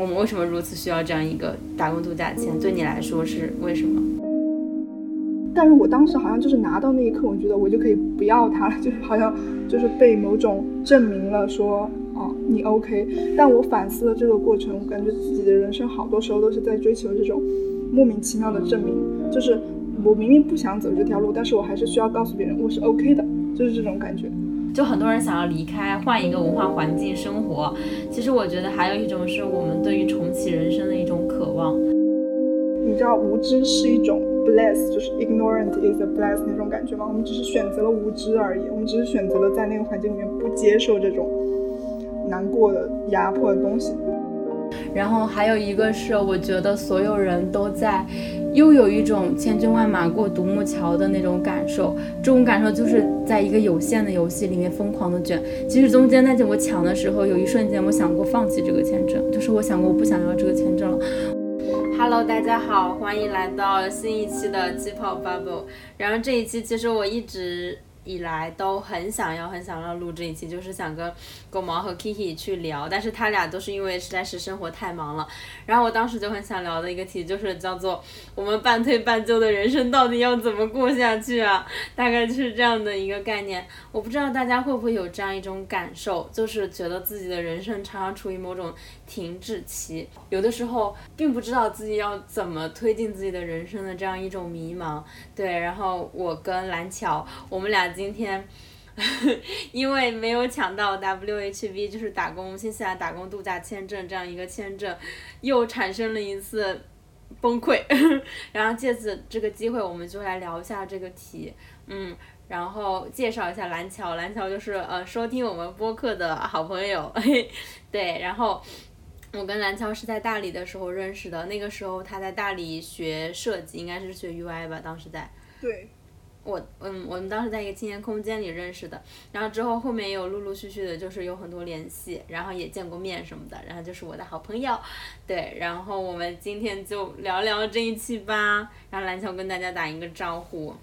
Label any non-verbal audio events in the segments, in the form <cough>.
我们为什么如此需要这样一个打工度假签？对你来说是为什么？但是我当时好像就是拿到那一刻，我觉得我就可以不要它了，<laughs> 就是好像就是被某种证明了说，哦，你 OK。但我反思了这个过程，我感觉自己的人生好多时候都是在追求这种莫名其妙的证明，就是我明明不想走这条路，但是我还是需要告诉别人我是 OK 的，就是这种感觉。就很多人想要离开，换一个文化环境生活。其实我觉得还有一种是我们对于重启人生的一种渴望。你知道无知是一种 bless，就是 ignorant is a bless 那种感觉吗？我们只是选择了无知而已，我们只是选择了在那个环境里面不接受这种难过的、压迫的东西。然后还有一个是，我觉得所有人都在，又有一种千军万马过独木桥的那种感受。这种感受就是在一个有限的游戏里面疯狂的卷。其实中间在我抢的时候，有一瞬间我想过放弃这个签证，就是我想过我不想要这个签证了。Hello，大家好，欢迎来到新一期的气泡 Bubble。然后这一期其实我一直。以来都很想要很想要录这一期，就是想跟狗毛和 Kiki 去聊，但是他俩都是因为实在是生活太忙了。然后我当时就很想聊的一个题，就是叫做我们半推半就的人生到底要怎么过下去啊？大概就是这样的一个概念。我不知道大家会不会有这样一种感受，就是觉得自己的人生常常处于某种停滞期，有的时候并不知道自己要怎么推进自己的人生的这样一种迷茫。对，然后我跟蓝巧，我们俩。今天，<laughs> 因为没有抢到 WHV，就是打工新西兰打工度假签证这样一个签证，又产生了一次崩溃。<laughs> 然后借此这个机会，我们就来聊一下这个题，嗯，然后介绍一下蓝桥，蓝桥就是呃收听我们播客的好朋友，<laughs> 对，然后我跟蓝桥是在大理的时候认识的，那个时候他在大理学设计，应该是学 UI 吧，当时在。对。我嗯，我们当时在一个青年空间里认识的，然后之后后面也有陆陆续续的，就是有很多联系，然后也见过面什么的，然后就是我的好朋友，对，然后我们今天就聊聊这一期吧，然后蓝桥跟大家打一个招呼。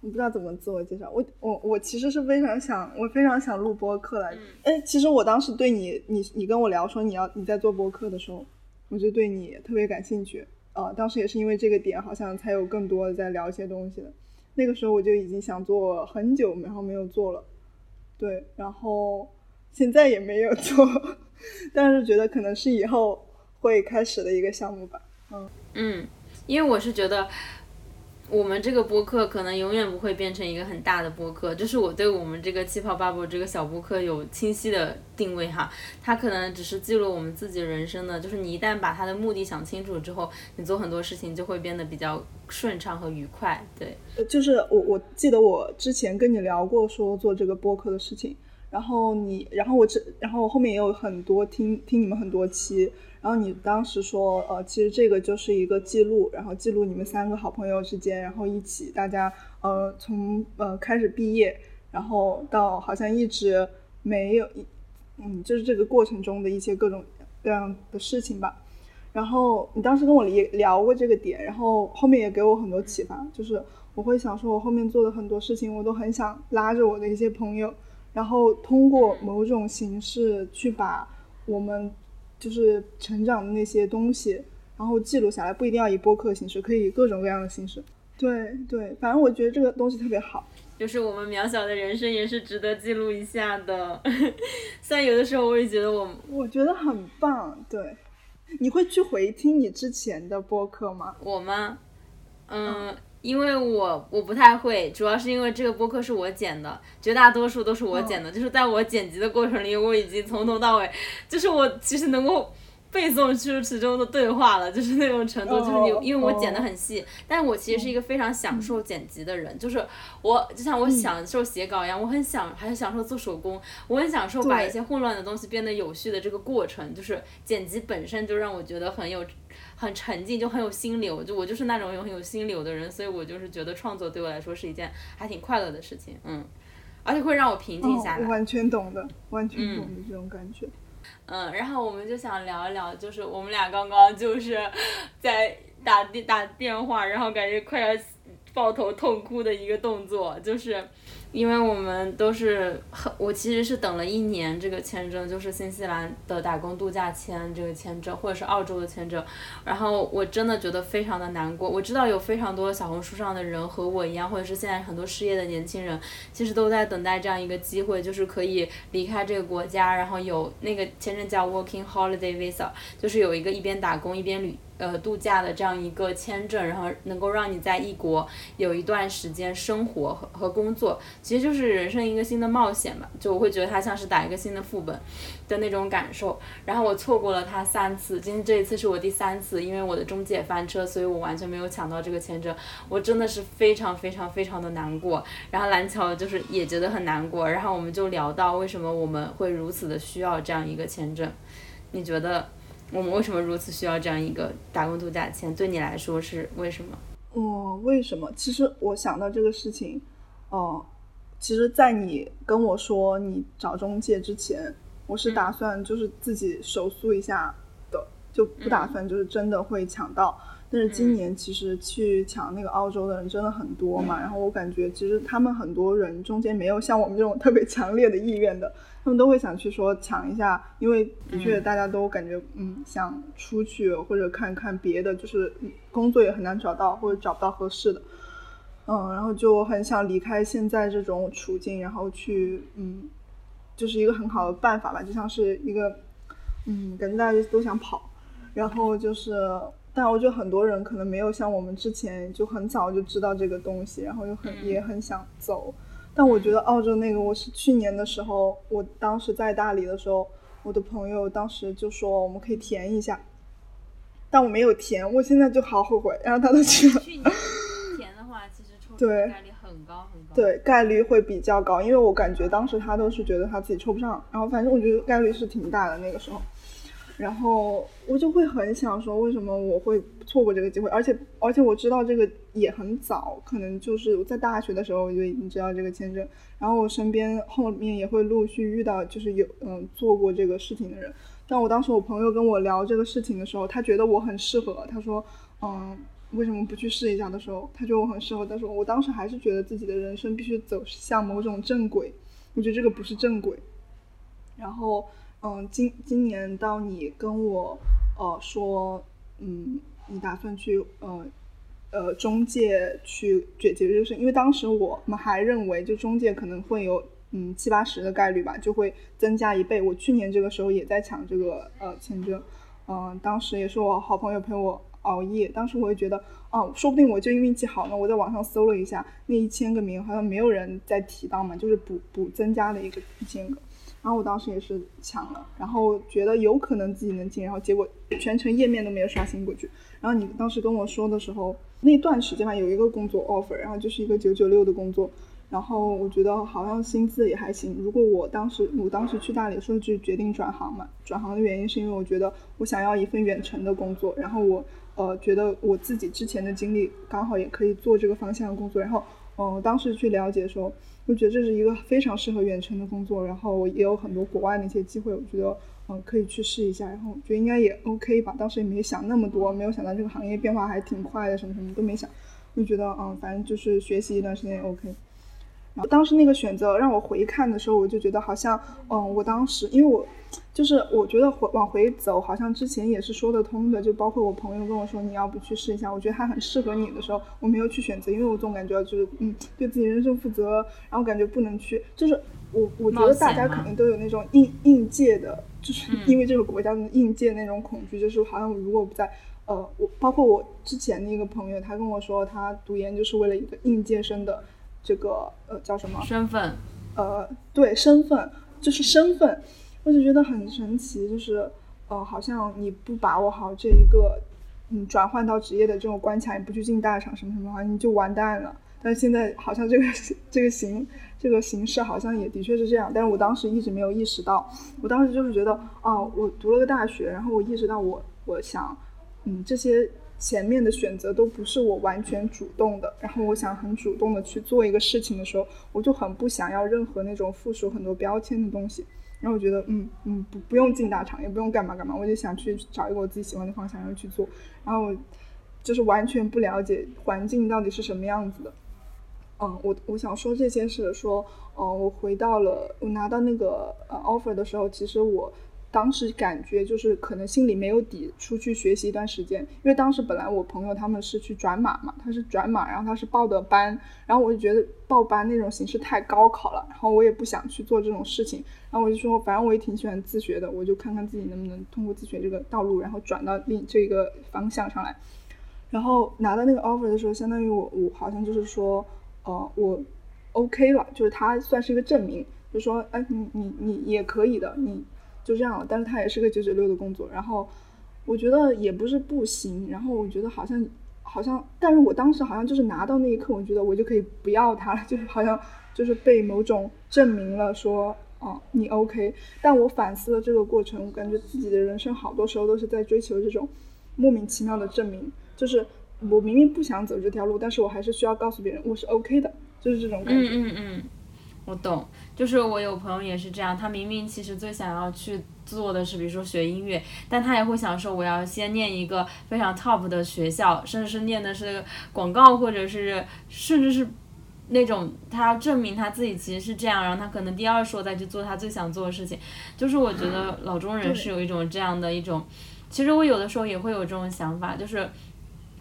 我不知道怎么自我介绍，我我我其实是非常想，我非常想录播客来。哎，其实我当时对你，你你跟我聊说你要你在做播客的时候，我就对你特别感兴趣，呃，当时也是因为这个点，好像才有更多的在聊一些东西的。那个时候我就已经想做很久，然后没有做了，对，然后现在也没有做，<laughs> 但是觉得可能是以后会开始的一个项目吧，嗯嗯，因为我是觉得。我们这个播客可能永远不会变成一个很大的播客，就是我对我们这个气泡 bubble 这个小播客有清晰的定位哈，它可能只是记录我们自己人生的，就是你一旦把它的目的想清楚之后，你做很多事情就会变得比较顺畅和愉快。对，就是我我记得我之前跟你聊过说做这个播客的事情，然后你，然后我这，然后后面也有很多听听你们很多期。然后你当时说，呃，其实这个就是一个记录，然后记录你们三个好朋友之间，然后一起大家，呃，从呃开始毕业，然后到好像一直没有一，嗯，就是这个过程中的一些各种各样的事情吧。然后你当时跟我聊聊过这个点，然后后面也给我很多启发，就是我会想说，我后面做的很多事情，我都很想拉着我的一些朋友，然后通过某种形式去把我们。就是成长的那些东西，然后记录下来，不一定要以播客形式，可以以各种各样的形式。对对，反正我觉得这个东西特别好。就是我们渺小的人生也是值得记录一下的。<laughs> 虽然有的时候我也觉得我，我觉得很棒。对，你会去回听你之前的播客吗？我吗？嗯。因为我我不太会，主要是因为这个播客是我剪的，绝大多数都是我剪的。就是在我剪辑的过程里，我已经从头到尾，就是我其实能够背诵出其中的对话了，就是那种程度。就是你，因为我剪的很细，但是我其实是一个非常享受剪辑的人。就是我就像我享受写稿一样，我很享，还是享受做手工，我很享受把一些混乱的东西变得有序的这个过程。就是剪辑本身就让我觉得很有。很沉静，就很有心流，就我就是那种有很有心流的人，所以我就是觉得创作对我来说是一件还挺快乐的事情，嗯，而且会让我平静下来。完全懂的，完全懂的这种感觉。嗯，然后我们就想聊一聊，就是我们俩刚刚就是在打电打电话，然后感觉快要抱头痛哭的一个动作，就是因为我们都是很，我其实是等了一年这个签证，就是新西兰的打工度假签这个签证，或者是澳洲的签证，然后我真的觉得非常的难过。我知道有非常多小红书上的人和我一样，或者是现在很多失业的年轻人，其实都在等待这样一个机会，就是可以离开这个国家，然后有那个签证叫 Working Holiday Visa，就是有一个一边打工一边旅。呃，度假的这样一个签证，然后能够让你在异国有一段时间生活和和工作，其实就是人生一个新的冒险嘛。就我会觉得它像是打一个新的副本的那种感受。然后我错过了它三次，今天这一次是我第三次，因为我的中介翻车，所以我完全没有抢到这个签证。我真的是非常非常非常的难过。然后蓝桥就是也觉得很难过。然后我们就聊到为什么我们会如此的需要这样一个签证？你觉得？我们为什么如此需要这样一个打工度假签？对你来说是为什么？哦，为什么？其实我想到这个事情，哦，其实，在你跟我说你找中介之前，我是打算就是自己手速一下的，就不打算就是真的会抢到。但是今年其实去抢那个澳洲的人真的很多嘛，然后我感觉其实他们很多人中间没有像我们这种特别强烈的意愿的。他们都会想去说抢一下，因为的确大家都感觉嗯想出去或者看看别的，就是工作也很难找到或者找不到合适的，嗯，然后就很想离开现在这种处境，然后去嗯，就是一个很好的办法吧，就像是一个嗯，感觉大家都想跑，然后就是，但我觉得很多人可能没有像我们之前就很早就知道这个东西，然后又很也很想走。但我觉得澳洲那个，我是去年的时候，我当时在大理的时候，我的朋友当时就说我们可以填一下，但我没有填，我现在就好后悔。然后他都去了。去年 <laughs> 填的话，其实抽中概率很高很高。对，概率会比较高，因为我感觉当时他都是觉得他自己抽不上，然后反正我觉得概率是挺大的那个时候。然后我就会很想说，为什么我会错过这个机会？而且而且我知道这个也很早，可能就是在大学的时候我就已经知道这个签证。然后我身边后面也会陆续遇到，就是有嗯做过这个事情的人。但我当时我朋友跟我聊这个事情的时候，他觉得我很适合。他说，嗯，为什么不去试一下的时候，他觉得我很适合。但是我当时还是觉得自己的人生必须走向某种正轨。我觉得这个不是正轨。然后。嗯，今今年当你跟我呃说，嗯，你打算去呃呃中介去解决这个事，因为当时我们还认为就中介可能会有嗯七八十的概率吧，就会增加一倍。我去年这个时候也在抢这个呃签证，嗯，当时也是我好朋友陪我熬夜，当时我也觉得，哦，说不定我就运气好呢。我在网上搜了一下，那一千个名好像没有人再提到嘛，就是补补增加了一个一千个。然后我当时也是抢了，然后觉得有可能自己能进，然后结果全程页面都没有刷新过去。然后你当时跟我说的时候，那段时间吧有一个工作 offer，然后就是一个九九六的工作，然后我觉得好像薪资也还行。如果我当时我当时去大理的时候就决定转行嘛，转行的原因是因为我觉得我想要一份远程的工作，然后我呃觉得我自己之前的经历刚好也可以做这个方向的工作，然后嗯当时去了解的时候。我觉得这是一个非常适合远程的工作，然后也有很多国外的一些机会，我觉得嗯可以去试一下，然后觉得应该也 OK 吧。当时也没想那么多，没有想到这个行业变化还挺快的，什么什么都没想，就觉得嗯反正就是学习一段时间也 OK。然后当时那个选择让我回看的时候，我就觉得好像嗯我当时因为我。就是我觉得回往回走，好像之前也是说得通的。就包括我朋友跟我说，你要不去试一下？我觉得他很适合你的时候，我没有去选择，因为我总感觉就是嗯，对自己人生负责，然后感觉不能去。就是我我觉得大家可能都有那种应应届的，就是因为这个国家的应届那种恐惧，就是好像如果不在，呃，我包括我之前的一个朋友，他跟我说他读研就是为了一个应届生的这个呃叫什么身份？呃，对，身份就是身份。我就觉得很神奇，就是，呃，好像你不把握好这一个，嗯，转换到职业的这种关卡，你不去进大厂什么什么，好像你就完蛋了。但是现在好像这个这个形这个形式好像也的确是这样，但是我当时一直没有意识到，我当时就是觉得，哦，我读了个大学，然后我意识到我我想，嗯，这些前面的选择都不是我完全主动的，然后我想很主动的去做一个事情的时候，我就很不想要任何那种附属很多标签的东西。然后我觉得，嗯嗯，不不用进大厂，也不用干嘛干嘛，我就想去找一个我自己喜欢的方向，然后去做。然后就是完全不了解环境到底是什么样子的。嗯，我我想说这些是说，嗯，我回到了我拿到那个呃 offer 的时候，其实我当时感觉就是可能心里没有底，出去学习一段时间，因为当时本来我朋友他们是去转码嘛，他是转码，然后他是报的班，然后我就觉得报班那种形式太高考了，然后我也不想去做这种事情，然后我就说，反正我也挺喜欢自学的，我就看看自己能不能通过自学这个道路，然后转到另这个方向上来。然后拿到那个 offer 的时候，相当于我我好像就是说。哦，我 OK 了，就是他算是一个证明，就说，哎，你你你也可以的，你就这样了。但是他也是个九九六的工作，然后我觉得也不是不行，然后我觉得好像好像，但是我当时好像就是拿到那一刻，我觉得我就可以不要他了，<laughs> 就是好像就是被某种证明了，说，哦，你 OK。但我反思了这个过程，我感觉自己的人生好多时候都是在追求这种莫名其妙的证明，就是。我明明不想走这条路，但是我还是需要告诉别人我是 OK 的，就是这种感觉。嗯嗯嗯，我懂，就是我有朋友也是这样，他明明其实最想要去做的是，比如说学音乐，但他也会想说，我要先念一个非常 top 的学校，甚至是念的是广告，或者是甚至是那种他要证明他自己其实是这样，然后他可能第二说再去做他最想做的事情。就是我觉得老中人是有一种这样的一种，其实我有的时候也会有这种想法，就是。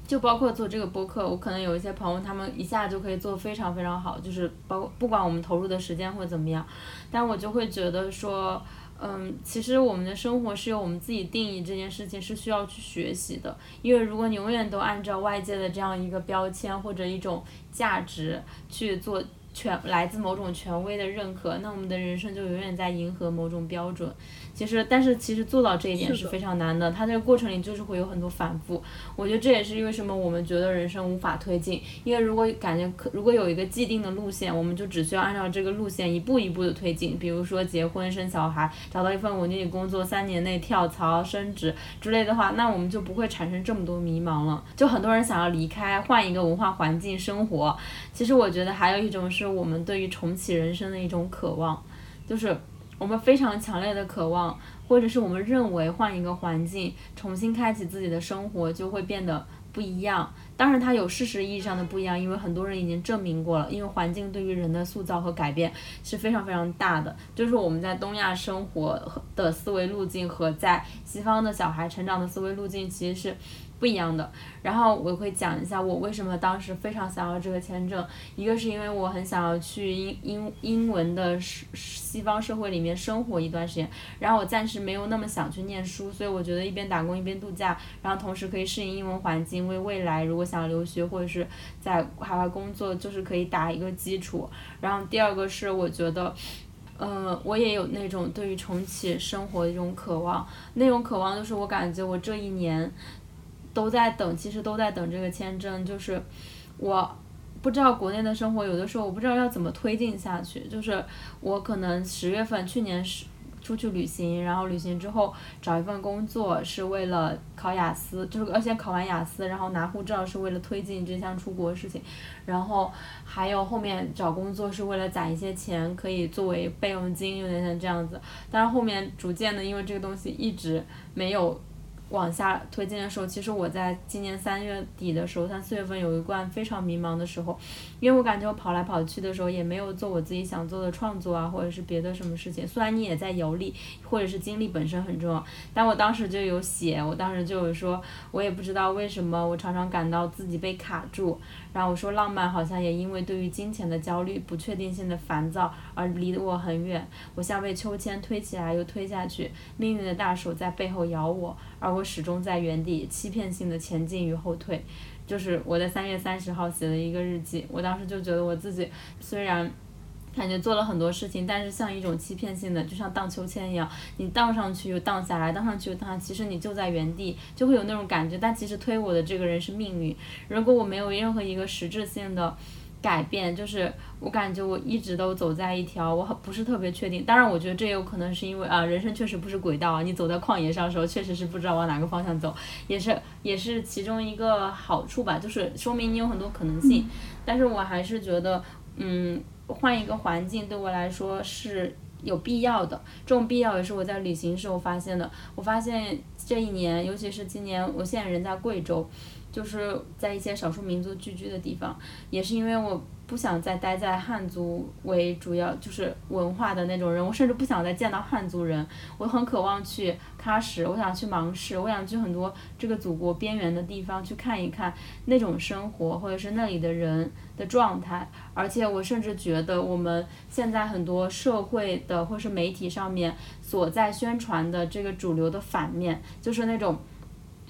就包括做这个播客，我可能有一些朋友，他们一下就可以做非常非常好，就是包不管我们投入的时间或怎么样，但我就会觉得说，嗯，其实我们的生活是由我们自己定义，这件事情是需要去学习的，因为如果你永远都按照外界的这样一个标签或者一种价值去做，权来自某种权威的认可，那我们的人生就永远在迎合某种标准。其实，但是其实做到这一点是非常难的。它这个过程里就是会有很多反复。我觉得这也是为什么我们觉得人生无法推进。因为如果感觉可，如果有一个既定的路线，我们就只需要按照这个路线一步一步的推进。比如说结婚、生小孩、找到一份稳定的工作、三年内跳槽升职之类的话，那我们就不会产生这么多迷茫了。就很多人想要离开，换一个文化环境生活。其实我觉得还有一种是我们对于重启人生的一种渴望，就是。我们非常强烈的渴望，或者是我们认为换一个环境，重新开启自己的生活就会变得不一样。当然，它有事实意义上的不一样，因为很多人已经证明过了。因为环境对于人的塑造和改变是非常非常大的。就是我们在东亚生活的思维路径和在西方的小孩成长的思维路径其实是。不一样的，然后我会讲一下我为什么当时非常想要这个签证。一个是因为我很想要去英英英文的西西方社会里面生活一段时间，然后我暂时没有那么想去念书，所以我觉得一边打工一边度假，然后同时可以适应英文环境，为未来如果想留学或者是在海外工作，就是可以打一个基础。然后第二个是我觉得，呃，我也有那种对于重启生活的一种渴望，那种渴望就是我感觉我这一年。都在等，其实都在等这个签证。就是我不知道国内的生活，有的时候我不知道要怎么推进下去。就是我可能十月份去年是出去旅行，然后旅行之后找一份工作是为了考雅思，就是而且考完雅思，然后拿护照是为了推进这项出国事情。然后还有后面找工作是为了攒一些钱，可以作为备用金，有点像这样子。但是后面逐渐的，因为这个东西一直没有。往下推进的时候，其实我在今年三月底的时候，三四月份有一段非常迷茫的时候，因为我感觉我跑来跑去的时候，也没有做我自己想做的创作啊，或者是别的什么事情。虽然你也在游历，或者是经历本身很重要，但我当时就有写，我当时就有说，我也不知道为什么，我常常感到自己被卡住。然后我说，浪漫好像也因为对于金钱的焦虑、不确定性的烦躁而离我很远。我像被秋千推起来又推下去，命运的大手在背后咬我，而我始终在原地欺骗性的前进与后退。就是我在三月三十号写了一个日记，我当时就觉得我自己虽然。感觉做了很多事情，但是像一种欺骗性的，就像荡秋千一样，你荡上去又荡下来，荡上去又荡，其实你就在原地，就会有那种感觉。但其实推我的这个人是命运。如果我没有任何一个实质性的改变，就是我感觉我一直都走在一条我很不是特别确定。当然，我觉得这有可能是因为啊，人生确实不是轨道啊。你走在旷野上的时候，确实是不知道往哪个方向走，也是也是其中一个好处吧，就是说明你有很多可能性。但是我还是觉得，嗯。换一个环境对我来说是有必要的，这种必要也是我在旅行时候发现的。我发现这一年，尤其是今年，我现在人在贵州，就是在一些少数民族聚居的地方，也是因为我不想再待在汉族为主要就是文化的那种人，我甚至不想再见到汉族人。我很渴望去喀什，我想去芒市，我想去很多这个祖国边缘的地方去看一看那种生活，或者是那里的人的状态。而且我甚至觉得，我们现在很多社会的或是媒体上面所在宣传的这个主流的反面，就是那种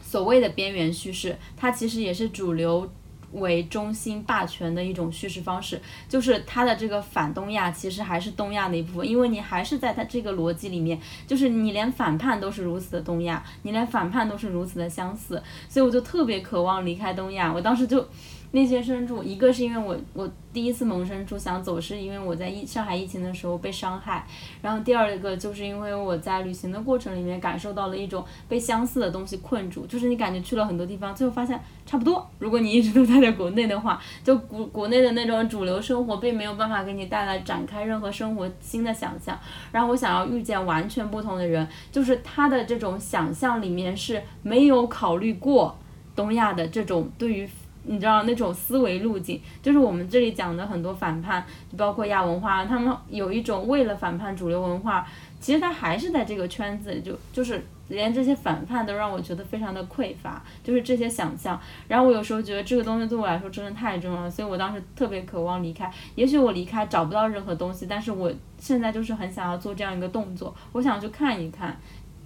所谓的边缘叙事，它其实也是主流。为中心霸权的一种叙事方式，就是它的这个反东亚其实还是东亚的一部分，因为你还是在它这个逻辑里面，就是你连反叛都是如此的东亚，你连反叛都是如此的相似，所以我就特别渴望离开东亚，我当时就。内心深处，一个是因为我我第一次萌生出想走，是因为我在疫上海疫情的时候被伤害，然后第二个就是因为我在旅行的过程里面感受到了一种被相似的东西困住，就是你感觉去了很多地方，最后发现差不多。如果你一直都待在国内的话，就国国内的那种主流生活并没有办法给你带来展开任何生活新的想象。然后我想要遇见完全不同的人，就是他的这种想象里面是没有考虑过东亚的这种对于。你知道那种思维路径，就是我们这里讲的很多反叛，包括亚文化，他们有一种为了反叛主流文化，其实他还是在这个圈子，就就是连这些反叛都让我觉得非常的匮乏，就是这些想象。然后我有时候觉得这个东西对我来说真的太重要了，所以我当时特别渴望离开。也许我离开找不到任何东西，但是我现在就是很想要做这样一个动作，我想去看一看。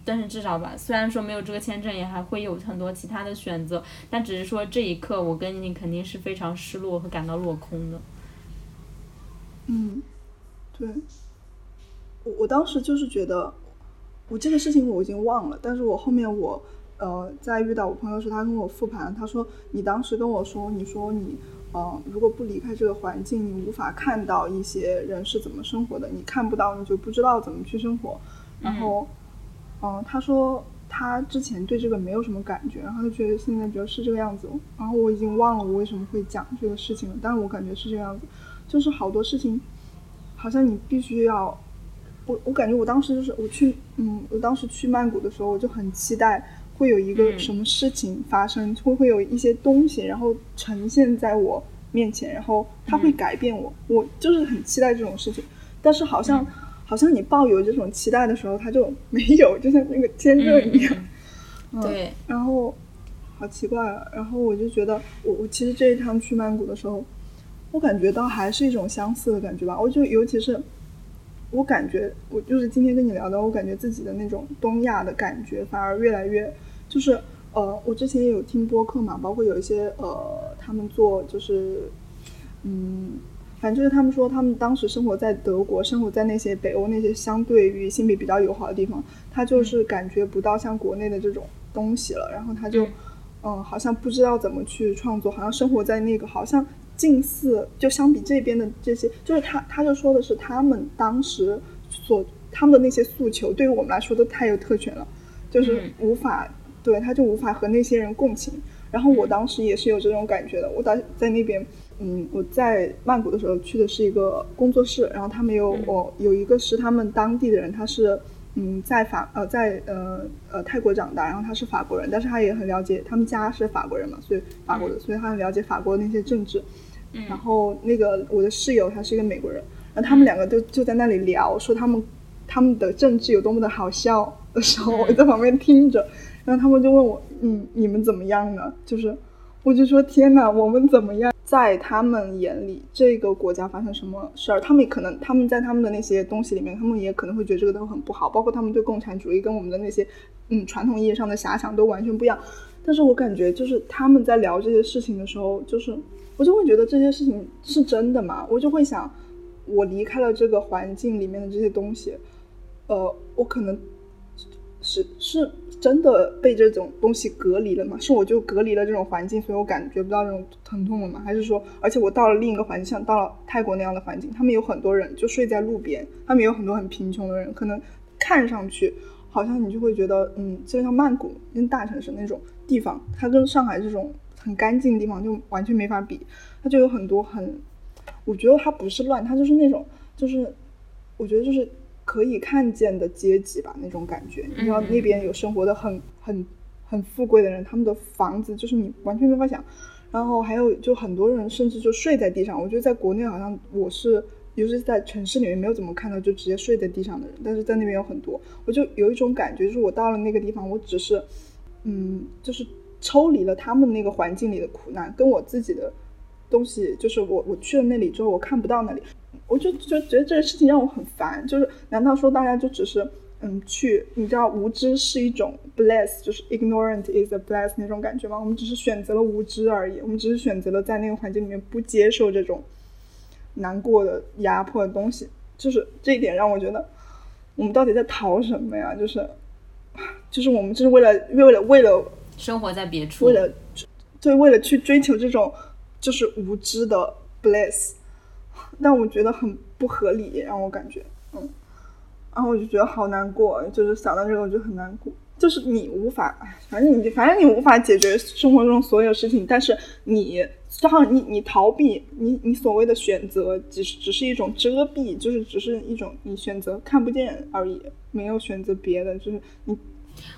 但是至少吧，虽然说没有这个签证，也还会有很多其他的选择。但只是说这一刻，我跟你肯定是非常失落和感到落空的。嗯，对。我我当时就是觉得，我这个事情我已经忘了。但是我后面我呃在遇到我朋友时，他跟我复盘，他说你当时跟我说，你说你呃如果不离开这个环境，你无法看到一些人是怎么生活的，你看不到，你就不知道怎么去生活。然后。嗯，他说他之前对这个没有什么感觉，然后他觉得现在觉得是这个样子。然后我已经忘了我为什么会讲这个事情了，但是我感觉是这个样子，就是好多事情，好像你必须要，我我感觉我当时就是我去，嗯，我当时去曼谷的时候，我就很期待会有一个什么事情发生，会会有一些东西，然后呈现在我面前，然后它会改变我，我就是很期待这种事情，但是好像。好像你抱有这种期待的时候，他就没有，就像那个签证一样。对。然后，好奇怪啊！然后我就觉得，我我其实这一趟去曼谷的时候，我感觉到还是一种相似的感觉吧。我就尤其是，我感觉我就是今天跟你聊的，我感觉自己的那种东亚的感觉反而越来越，就是呃，我之前也有听播客嘛，包括有一些呃，他们做就是嗯。反正就是他们说，他们当时生活在德国，生活在那些北欧那些相对于性别比较友好的地方，他就是感觉不到像国内的这种东西了。然后他就，嗯，好像不知道怎么去创作，好像生活在那个好像近似，就相比这边的这些，就是他他就说的是他们当时所他们的那些诉求，对于我们来说都太有特权了，就是无法对他就无法和那些人共情。然后我当时也是有这种感觉的，我在在那边。嗯，我在曼谷的时候去的是一个工作室，然后他们有我有一个是他们当地的人，他是嗯在法呃在呃呃泰国长大，然后他是法国人，但是他也很了解，他们家是法国人嘛，所以法国的，所以他很了解法国的那些政治。然后那个我的室友他是一个美国人，然后他们两个就就在那里聊，说他们他们的政治有多么的好笑的时候，我在旁边听着，然后他们就问我，嗯，你们怎么样呢？就是我就说天哪，我们怎么样？在他们眼里，这个国家发生什么事儿，他们可能他们在他们的那些东西里面，他们也可能会觉得这个都很不好，包括他们对共产主义跟我们的那些嗯传统意义上的遐想都完全不一样。但是我感觉就是他们在聊这些事情的时候，就是我就会觉得这些事情是真的吗？我就会想，我离开了这个环境里面的这些东西，呃，我可能是是。真的被这种东西隔离了吗？是我就隔离了这种环境，所以我感觉不到这种疼痛了吗？还是说，而且我到了另一个环境，像到了泰国那样的环境，他们有很多人就睡在路边，他们有很多很贫穷的人，可能看上去好像你就会觉得，嗯，就像曼谷跟大城市那种地方，它跟上海这种很干净的地方就完全没法比，它就有很多很，我觉得它不是乱，它就是那种，就是我觉得就是。可以看见的阶级吧，那种感觉。你知道那边有生活的很很很富贵的人，他们的房子就是你完全没法想。然后还有就很多人甚至就睡在地上。我觉得在国内好像我是，尤其是在城市里面没有怎么看到就直接睡在地上的人，但是在那边有很多。我就有一种感觉，就是我到了那个地方，我只是，嗯，就是抽离了他们那个环境里的苦难，跟我自己的东西，就是我我去了那里之后，我看不到那里。我就就觉得这个事情让我很烦，就是难道说大家就只是嗯去，你知道无知是一种 bless，就是 ignorant is a bless 那种感觉吗？我们只是选择了无知而已，我们只是选择了在那个环境里面不接受这种难过的压迫的东西，就是这一点让我觉得我们到底在逃什么呀？就是就是我们就是为了为了为了生活在别处，为了对为了去追求这种就是无知的 bless。<laughs> 但我觉得很不合理，让我感觉，嗯，然后我就觉得好难过，就是想到这个我就很难过。就是你无法，反正你反正你无法解决生活中所有事情，但是你正好你你逃避，你你所谓的选择只是只是一种遮蔽，就是只是一种你选择看不见而已，没有选择别的，就是你。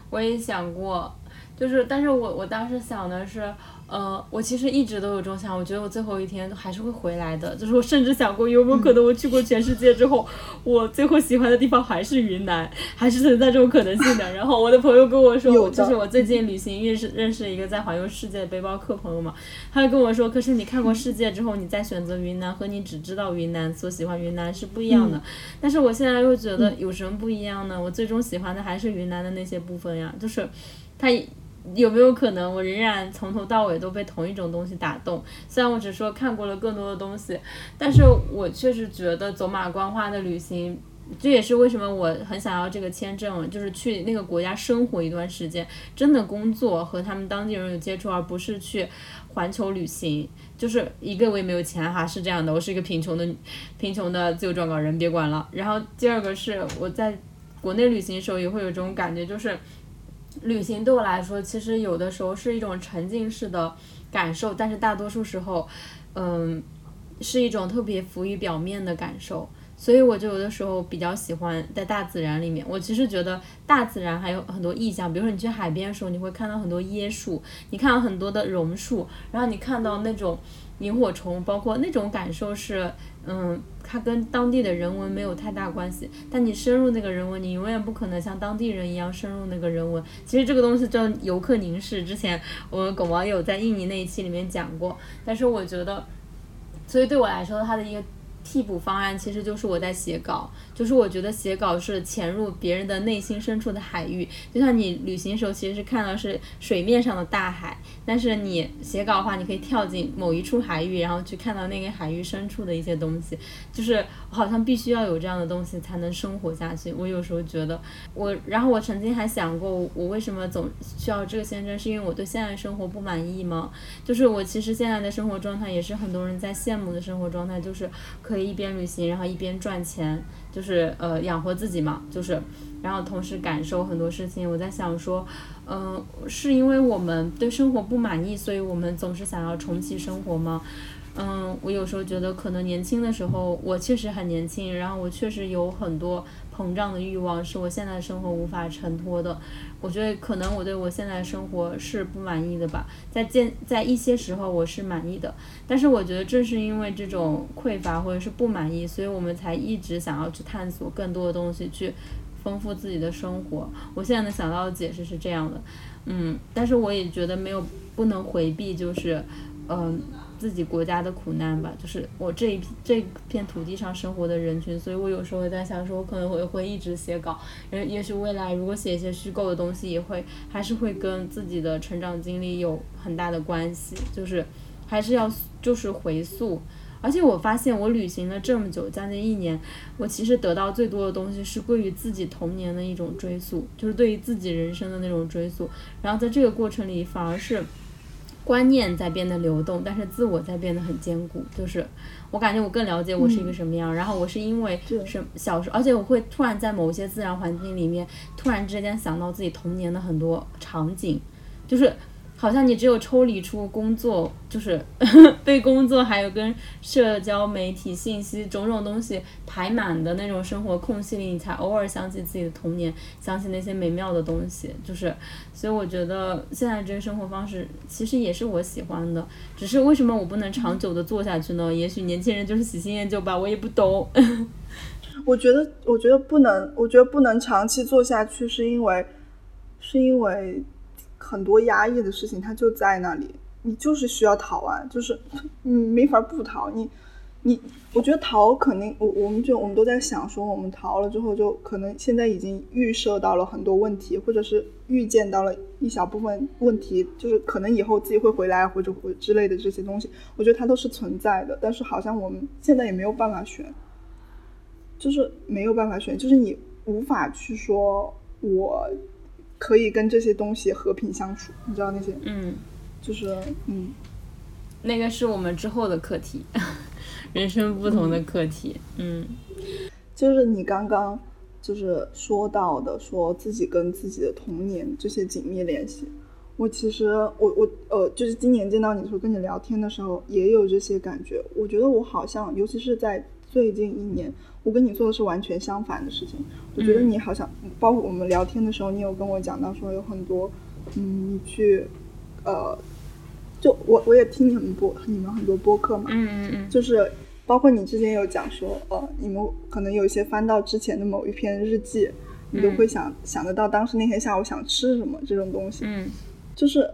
我也想过，就是但是我我当时想的是。呃，我其实一直都有这种想，我觉得我最后一天还是会回来的。<laughs> 就是我甚至想过，有没有可能我去过全世界之后，<laughs> 我最后喜欢的地方还是云南，还是存在这种可能性的。<laughs> 然后我的朋友跟我说，就是我最近旅行认识认识一个在环游世界的背包客朋友嘛，他就跟我说，可是你看过世界之后，你再选择云南和你只知道云南所喜欢云南是不一样的。但是我现在又觉得有什么不一样呢？我最终喜欢的还是云南的那些部分呀，就是它。有没有可能我仍然从头到尾都被同一种东西打动？虽然我只说看过了更多的东西，但是我确实觉得走马观花的旅行，这也是为什么我很想要这个签证，就是去那个国家生活一段时间，真的工作和他们当地人有接触，而不是去环球旅行。就是一个我也没有钱哈，是这样的，我是一个贫穷的贫穷的自由撰稿人，别管了。然后第二个是我在国内旅行的时候也会有这种感觉，就是。旅行对我来说，其实有的时候是一种沉浸式的感受，但是大多数时候，嗯，是一种特别浮于表面的感受。所以我就有的时候比较喜欢在大自然里面。我其实觉得大自然还有很多意象，比如说你去海边的时候，你会看到很多椰树，你看到很多的榕树，然后你看到那种萤火虫，包括那种感受是。嗯，它跟当地的人文没有太大关系，但你深入那个人文，你永远不可能像当地人一样深入那个人文。其实这个东西叫游客凝视，之前我们狗网友在印尼那一期里面讲过，但是我觉得，所以对我来说，它的一个。替补方案其实就是我在写稿，就是我觉得写稿是潜入别人的内心深处的海域，就像你旅行时候其实是看到是水面上的大海，但是你写稿的话，你可以跳进某一处海域，然后去看到那个海域深处的一些东西，就是好像必须要有这样的东西才能生活下去。我有时候觉得我，然后我曾经还想过，我为什么总需要这个签证，是因为我对现在生活不满意吗？就是我其实现在的生活状态也是很多人在羡慕的生活状态，就是可。可以一边旅行，然后一边赚钱，就是呃养活自己嘛，就是，然后同时感受很多事情。我在想说，嗯，是因为我们对生活不满意，所以我们总是想要重启生活吗？嗯，我有时候觉得，可能年轻的时候，我确实很年轻，然后我确实有很多。膨胀的欲望是我现在的生活无法承托的，我觉得可能我对我现在的生活是不满意的吧，在见在一些时候我是满意的，但是我觉得正是因为这种匮乏或者是不满意，所以我们才一直想要去探索更多的东西，去丰富自己的生活。我现在能想到的解释是这样的，嗯，但是我也觉得没有不能回避，就是，嗯。自己国家的苦难吧，就是我这一片这片土地上生活的人群，所以我有时候在想，说我可能会会一直写稿，也也许未来如果写一些虚构的东西，也会还是会跟自己的成长经历有很大的关系，就是还是要就是回溯。而且我发现我旅行了这么久，将近一年，我其实得到最多的东西是归于自己童年的一种追溯，就是对于自己人生的那种追溯。然后在这个过程里，反而是。观念在变得流动，但是自我在变得很坚固。就是我感觉我更了解我是一个什么样。然后我是因为是小时候，而且我会突然在某些自然环境里面，突然之间想到自己童年的很多场景，就是。好像你只有抽离出 <laughs> 工作，就是被工作还有跟社交媒体信息种种东西排满的那种生活空隙里，你才偶尔想起自己的童年，想起那些美妙的东西。就是，所以我觉得现在这个生活方式其实也是我喜欢的，只是为什么我不能长久的做下去呢？也许年轻人就是喜新厌旧吧，我也不懂。我觉得，我觉得不能，我觉得不能长期做下去，是因为，是因为很多压抑的事情它就在那里，你就是需要逃啊，就是你没法不逃，你，你，我觉得逃肯定，我我们就我们都在想说，我们逃了之后，就可能现在已经预设到了很多问题，或者是预见到了一小部分问题，就是可能以后自己会回来或者或之类的这些东西，我觉得它都是存在的，但是好像我们现在也没有办法选。就是没有办法选，就是你无法去说，我可以跟这些东西和平相处，你知道那些，嗯，就是嗯，那个是我们之后的课题，<laughs> 人生不同的课题，嗯，就是你刚刚就是说到的，说自己跟自己的童年这些紧密联系，我其实我我呃，就是今年见到你的时候，跟你聊天的时候也有这些感觉，我觉得我好像，尤其是在最近一年。我跟你做的是完全相反的事情。我觉得你好像，包括我们聊天的时候，你有跟我讲到说有很多，嗯，你去，呃，就我我也听你们播你们很多播客嘛，嗯嗯嗯，就是包括你之前有讲说，呃，你们可能有一些翻到之前的某一篇日记，你都会想想得到当时那天下午想吃什么这种东西，嗯，就是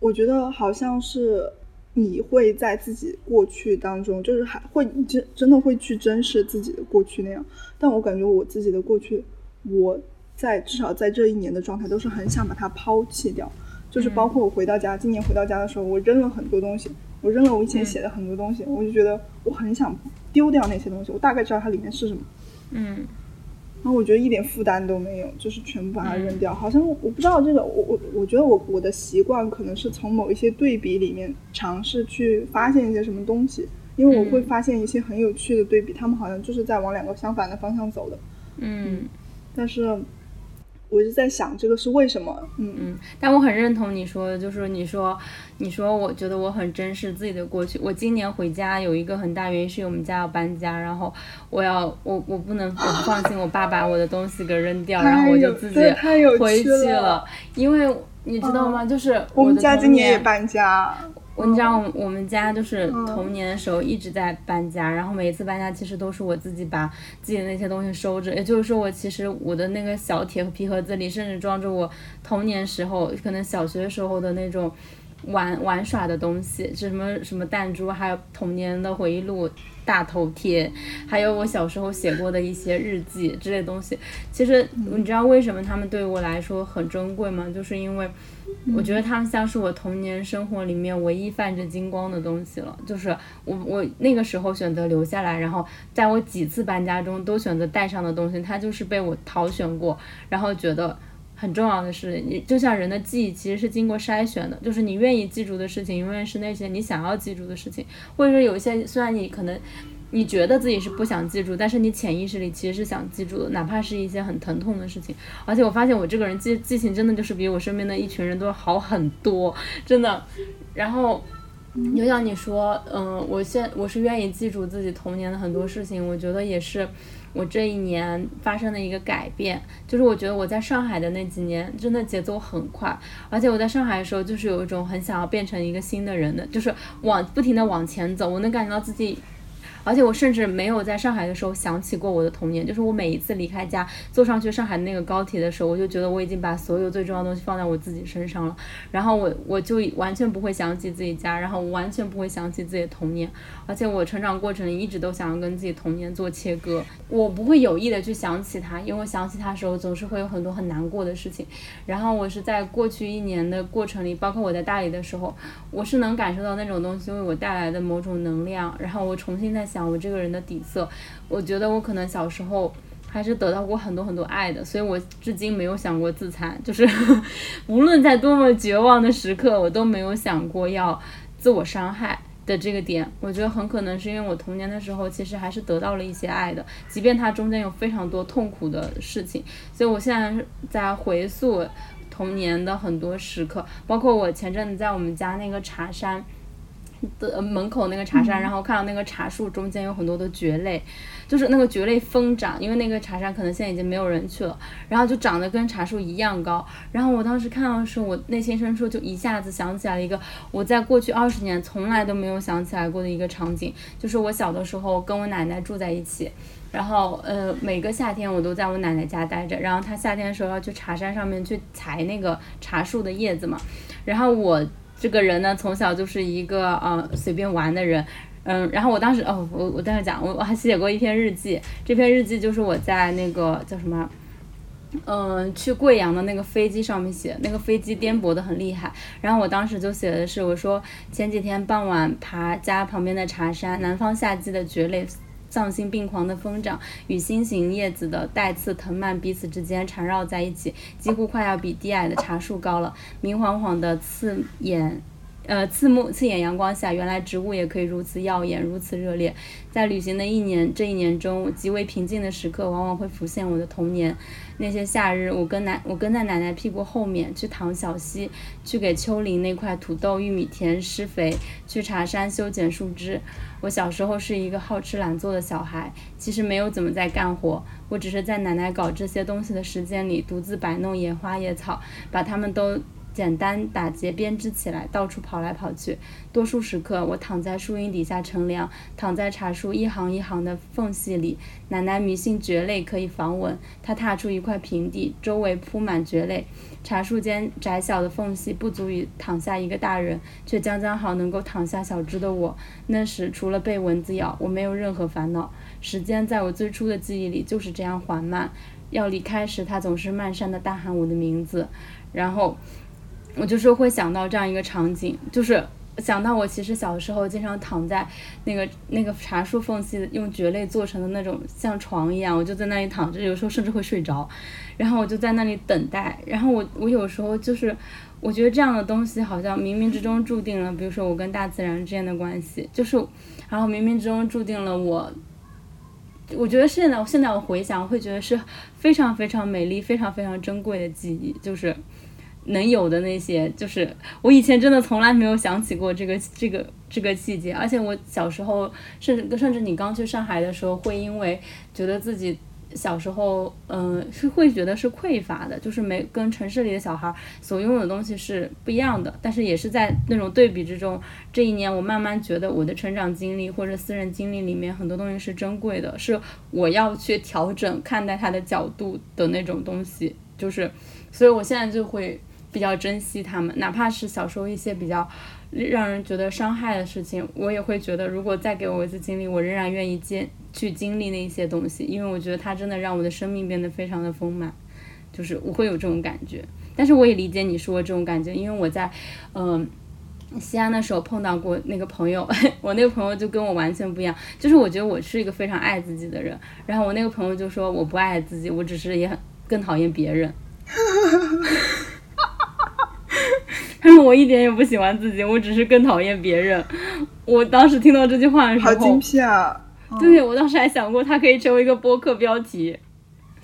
我觉得好像是。你会在自己过去当中，就是还会真真的会去珍视自己的过去那样。但我感觉我自己的过去，我在至少在这一年的状态都是很想把它抛弃掉。就是包括我回到家，今年回到家的时候，我扔了很多东西，我扔了我以前写的很多东西，我就觉得我很想丢掉那些东西。我大概知道它里面是什么，嗯。然后我觉得一点负担都没有，就是全部把它扔掉。好像我不知道这个，我我我觉得我我的习惯可能是从某一些对比里面尝试去发现一些什么东西，因为我会发现一些很有趣的对比，他们好像就是在往两个相反的方向走的。嗯，但是。我一直在想这个是为什么，嗯嗯，但我很认同你说的，就是你说，你说，我觉得我很珍视自己的过去。我今年回家有一个很大原因是我们家要搬家，然后我要我我不能我不放心我爸把我的东西给扔掉，然后我就自己回去了，因为你知道吗？就是我们家今年也搬家。我你知道，我们家就是童年的时候一直在搬家，然后每一次搬家其实都是我自己把自己的那些东西收着。也就是说，我其实我的那个小铁皮盒子里，甚至装着我童年时候可能小学时候的那种玩玩耍的东西，是什么什么弹珠，还有童年的回忆录、大头贴，还有我小时候写过的一些日记之类东西。其实你知道为什么他们对我来说很珍贵吗？就是因为。我觉得他们像是我童年生活里面唯一泛着金光的东西了。就是我我那个时候选择留下来，然后在我几次搬家中都选择带上的东西，它就是被我挑选过，然后觉得很重要的是，你就像人的记忆其实是经过筛选的，就是你愿意记住的事情，永远是那些你想要记住的事情，或者说有一些虽然你可能。你觉得自己是不想记住，但是你潜意识里其实是想记住的，哪怕是一些很疼痛的事情。而且我发现我这个人记记性真的就是比我身边的一群人都要好很多，真的。然后，就像你说，嗯，我现我是愿意记住自己童年的很多事情，我觉得也是我这一年发生的一个改变。就是我觉得我在上海的那几年真的节奏很快，而且我在上海的时候就是有一种很想要变成一个新的人的，就是往不停的往前走，我能感觉到自己。而且我甚至没有在上海的时候想起过我的童年，就是我每一次离开家，坐上去上海那个高铁的时候，我就觉得我已经把所有最重要的东西放在我自己身上了，然后我我就完全不会想起自己家，然后我完全不会想起自己的童年，而且我成长过程里一直都想要跟自己童年做切割，我不会有意的去想起他，因为想起他的时候总是会有很多很难过的事情，然后我是在过去一年的过程里，包括我在大理的时候，我是能感受到那种东西为我带来的某种能量，然后我重新在。想我这个人的底色，我觉得我可能小时候还是得到过很多很多爱的，所以我至今没有想过自残，就是 <laughs> 无论在多么绝望的时刻，我都没有想过要自我伤害的这个点。我觉得很可能是因为我童年的时候其实还是得到了一些爱的，即便它中间有非常多痛苦的事情，所以我现在在回溯。童年的很多时刻，包括我前阵子在我们家那个茶山的门口那个茶山，然后看到那个茶树中间有很多的蕨类。就是那个蕨类疯长，因为那个茶山可能现在已经没有人去了，然后就长得跟茶树一样高。然后我当时看到的时候，我内心深处就一下子想起来了一个我在过去二十年从来都没有想起来过的一个场景，就是我小的时候跟我奶奶住在一起，然后呃每个夏天我都在我奶奶家待着，然后她夏天的时候要去茶山上面去采那个茶树的叶子嘛，然后我这个人呢从小就是一个呃随便玩的人。嗯，然后我当时哦，我我当时讲，我我还写过一篇日记，这篇日记就是我在那个叫什么，嗯，去贵阳的那个飞机上面写，那个飞机颠簸的很厉害，然后我当时就写的是，我说前几天傍晚爬家旁边的茶山，南方夏季的蕨类丧心病狂的疯长，与心形叶子的带刺藤蔓彼此之间缠绕在一起，几乎快要比低矮的茶树高了，明晃晃的刺眼。呃，刺目刺眼阳光下，原来植物也可以如此耀眼，如此热烈。在旅行的一年，这一年中极为平静的时刻，往往会浮现我的童年。那些夏日，我跟奶，我跟在奶奶屁股后面去淌小溪，去给丘陵那块土豆玉米田施肥，去茶山修剪树枝。我小时候是一个好吃懒做的小孩，其实没有怎么在干活，我只是在奶奶搞这些东西的时间里，独自摆弄野花野草，把它们都。简单打结编织起来，到处跑来跑去。多数时刻，我躺在树荫底下乘凉，躺在茶树一行一行的缝隙里。奶奶迷信蕨类可以防蚊，她踏出一块平地，周围铺满蕨类。茶树间窄小的缝隙不足以躺下一个大人，却将将好能够躺下小只的我。那时，除了被蚊子咬，我没有任何烦恼。时间在我最初的记忆里就是这样缓慢。要离开时，他总是漫山的大喊我的名字，然后。我就是会想到这样一个场景，就是想到我其实小时候经常躺在那个那个茶树缝隙，用蕨类做成的那种像床一样，我就在那里躺着，有时候甚至会睡着，然后我就在那里等待。然后我我有时候就是我觉得这样的东西好像冥冥之中注定了，比如说我跟大自然之间的关系，就是然后冥冥之中注定了我，我觉得现在现在我回想会觉得是非常非常美丽、非常非常珍贵的记忆，就是。能有的那些，就是我以前真的从来没有想起过这个这个这个细节，而且我小时候，甚至甚至你刚去上海的时候，会因为觉得自己小时候，嗯，是会觉得是匮乏的，就是没跟城市里的小孩所拥有的东西是不一样的。但是也是在那种对比之中，这一年我慢慢觉得我的成长经历或者私人经历里面很多东西是珍贵的，是我要去调整看待它的角度的那种东西，就是，所以我现在就会。比较珍惜他们，哪怕是小时候一些比较让人觉得伤害的事情，我也会觉得，如果再给我一次经历，我仍然愿意经去经历那些东西，因为我觉得它真的让我的生命变得非常的丰满，就是我会有这种感觉。但是我也理解你说这种感觉，因为我在嗯西安的时候碰到过那个朋友，<laughs> 我那个朋友就跟我完全不一样，就是我觉得我是一个非常爱自己的人，然后我那个朋友就说我不爱自己，我只是也很更讨厌别人。<laughs> 他说我一点也不喜欢自己，我只是更讨厌别人。我当时听到这句话的时候，好精辟啊！对我当时还想过，它可以成为一个播客标题。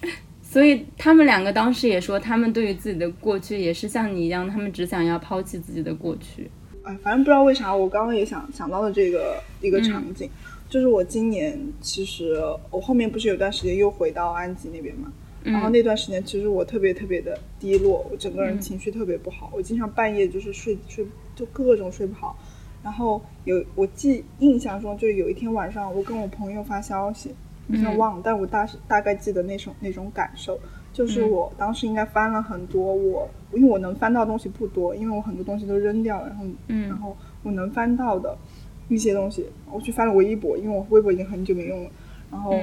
<laughs> 所以他们两个当时也说，他们对于自己的过去也是像你一样，他们只想要抛弃自己的过去。哎，反正不知道为啥，我刚刚也想想到了这个一个场景，就是我今年其实我后面不是有段时间又回到安吉那边嘛。然后那段时间，其实我特别特别的低落，我整个人情绪特别不好，我经常半夜就是睡睡就各种睡不好。然后有我记印象中，就有一天晚上，我跟我朋友发消息，我现在忘了，但我大大概记得那种那种感受，就是我当时应该翻了很多我，因为我能翻到东西不多，因为我很多东西都扔掉了，然后然后我能翻到的一些东西，我去翻了微博，因为我微博已经很久没用了，然后。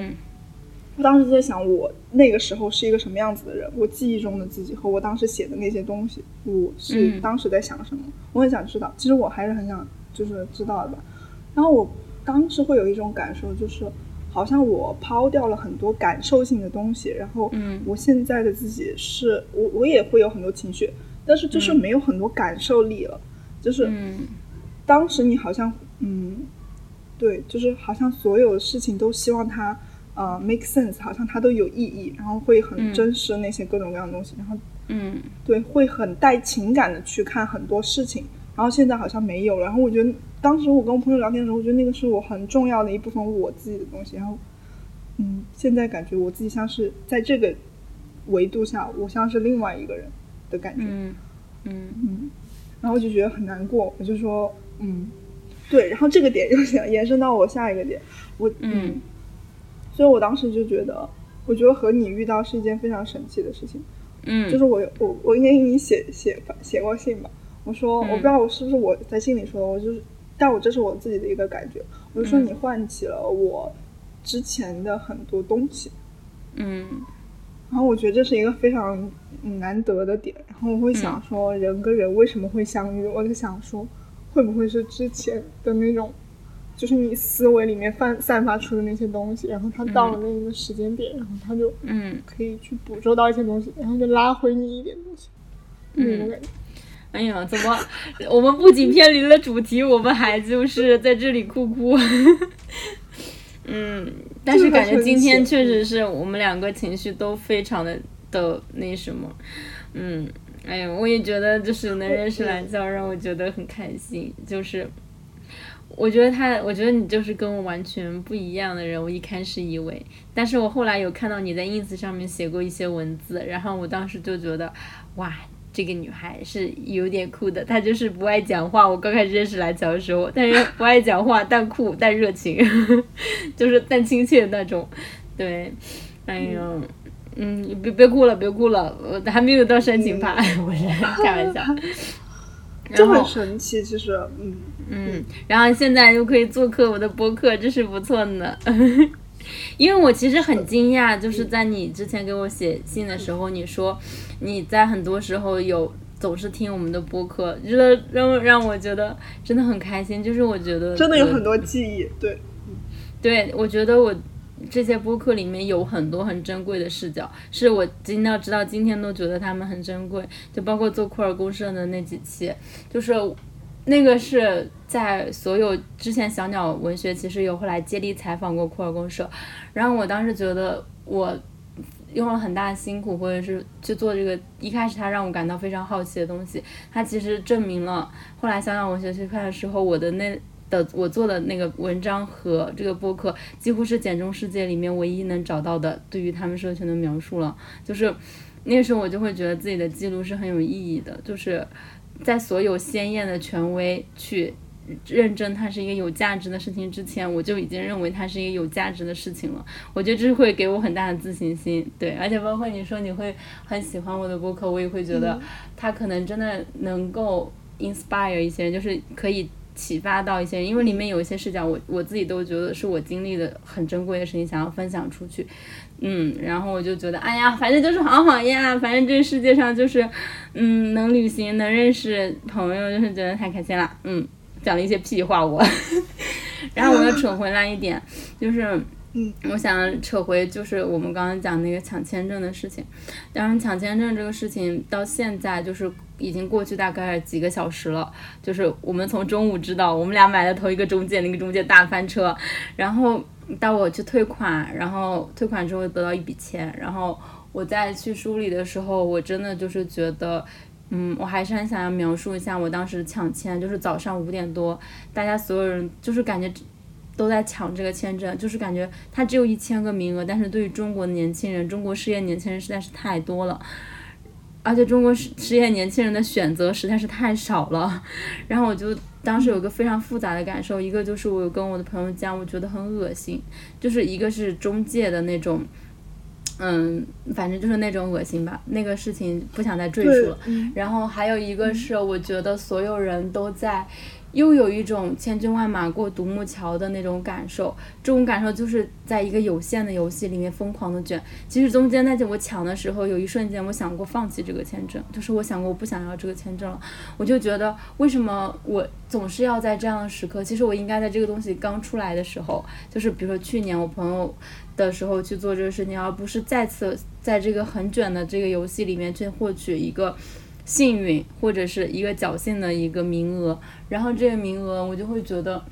我当时在想，我那个时候是一个什么样子的人？我记忆中的自己和我当时写的那些东西，我是当时在想什么？我很想知道。其实我还是很想，就是知道的吧。然后我当时会有一种感受，就是好像我抛掉了很多感受性的东西。然后，我现在的自己是我，我也会有很多情绪，但是就是没有很多感受力了。就是当时你好像，嗯，对，就是好像所有的事情都希望它。呃，make sense，好像它都有意义，然后会很真实那些各种各样的东西，然后嗯，对，会很带情感的去看很多事情。然后现在好像没有了。然后我觉得当时我跟我朋友聊天的时候，我觉得那个是我很重要的一部分我自己的东西。然后，嗯，现在感觉我自己像是在这个维度下，我像是另外一个人的感觉。嗯嗯嗯。然后我就觉得很难过，我就说，嗯，对。然后这个点又想延伸到我下一个点，我嗯，所以我当时就觉得，我觉得和你遇到是一件非常神奇的事情。嗯，就是我我我应该给你写写写过信吧。我说，我不知道我是不是我在信里说的，我就是，但我这是我自己的一个感觉。我就说你唤起了我之前的很多东西，嗯，然后我觉得这是一个非常难得的点。然后我会想说，人跟人为什么会相遇？我就想说，会不会是之前的那种，就是你思维里面散散发出的那些东西，然后它到了那一个时间点，然后它就嗯可以去捕捉到一些东西，然后就拉回你一点东西，那种感觉。哎呀，怎么我们不仅偏离了主题，我们还就是在这里哭哭。<laughs> 嗯，但是感觉今天确实是我们两个情绪都非常的的那什么。嗯，哎呀，我也觉得就是能认识蓝教让我觉得很开心。就是我觉得他，我觉得你就是跟我完全不一样的人。我一开始以为，但是我后来有看到你在 ins 上面写过一些文字，然后我当时就觉得，哇。这个女孩是有点酷的，她就是不爱讲话。我刚开始认识蓝桥的时候，但是不爱讲话，但酷，但热情，<laughs> 就是但亲切那种。对，哎呦，嗯，别别哭了，别哭了，我还没有到煽情派，<laughs> 不是开玩笑。就很神奇，其实，嗯嗯，然后现在又可以做客我的播客，这是不错的。<laughs> 因为我其实很惊讶，就是在你之前给我写信的时候，你说你在很多时候有总是听我们的播客，觉得让让我觉得真的很开心。就是我觉得真的有很多记忆，对，对，我觉得我这些播客里面有很多很珍贵的视角，是我今到直到今天都觉得他们很珍贵。就包括做库尔公社的那几期，就是。那个是在所有之前小鸟文学其实有后来接力采访过库尔公社，然后我当时觉得我用了很大的辛苦，或者是去做这个，一开始他让我感到非常好奇的东西，他其实证明了后来小鸟文学去看的时候，我的那的我做的那个文章和这个播客几乎是简中世界里面唯一能找到的对于他们社群的描述了，就是那个时候我就会觉得自己的记录是很有意义的，就是。在所有鲜艳的权威去认证它是一个有价值的事情之前，我就已经认为它是一个有价值的事情了。我觉得这是会给我很大的自信心，对。而且包括你说你会很喜欢我的播客，我也会觉得它可能真的能够 inspire 一些人，就是可以启发到一些，因为里面有一些视角，我我自己都觉得是我经历的很珍贵的事情，想要分享出去。嗯，然后我就觉得，哎呀，反正就是好好呀，反正这世界上就是，嗯，能旅行，能认识朋友，就是觉得太开心了。嗯，讲了一些屁话我，<laughs> 然后我又扯回来一点，就是，嗯，我想扯回就是我们刚刚讲那个抢签证的事情，当然抢签证这个事情到现在就是已经过去大概几个小时了，就是我们从中午知道，我们俩买了头一个中介，那个中介大翻车，然后。到我去退款，然后退款之后得到一笔钱，然后我再去梳理的时候，我真的就是觉得，嗯，我还是很想要描述一下我当时抢签，就是早上五点多，大家所有人就是感觉都在抢这个签证，就是感觉它只有一千个名额，但是对于中国的年轻人，中国失业年轻人实在是太多了。而且中国失失业年轻人的选择实在是太少了，<laughs> 然后我就当时有个非常复杂的感受，一个就是我有跟我的朋友讲，我觉得很恶心，就是一个是中介的那种，嗯，反正就是那种恶心吧，那个事情不想再赘述了。然后还有一个是我觉得所有人都在。又有一种千军万马过独木桥的那种感受，这种感受就是在一个有限的游戏里面疯狂的卷。其实中间在我抢的时候，有一瞬间我想过放弃这个签证，就是我想过我不想要这个签证了。我就觉得为什么我总是要在这样的时刻？其实我应该在这个东西刚出来的时候，就是比如说去年我朋友的时候去做这个事情，而不是再次在这个很卷的这个游戏里面去获取一个。幸运或者是一个侥幸的一个名额，然后这个名额我就会觉得，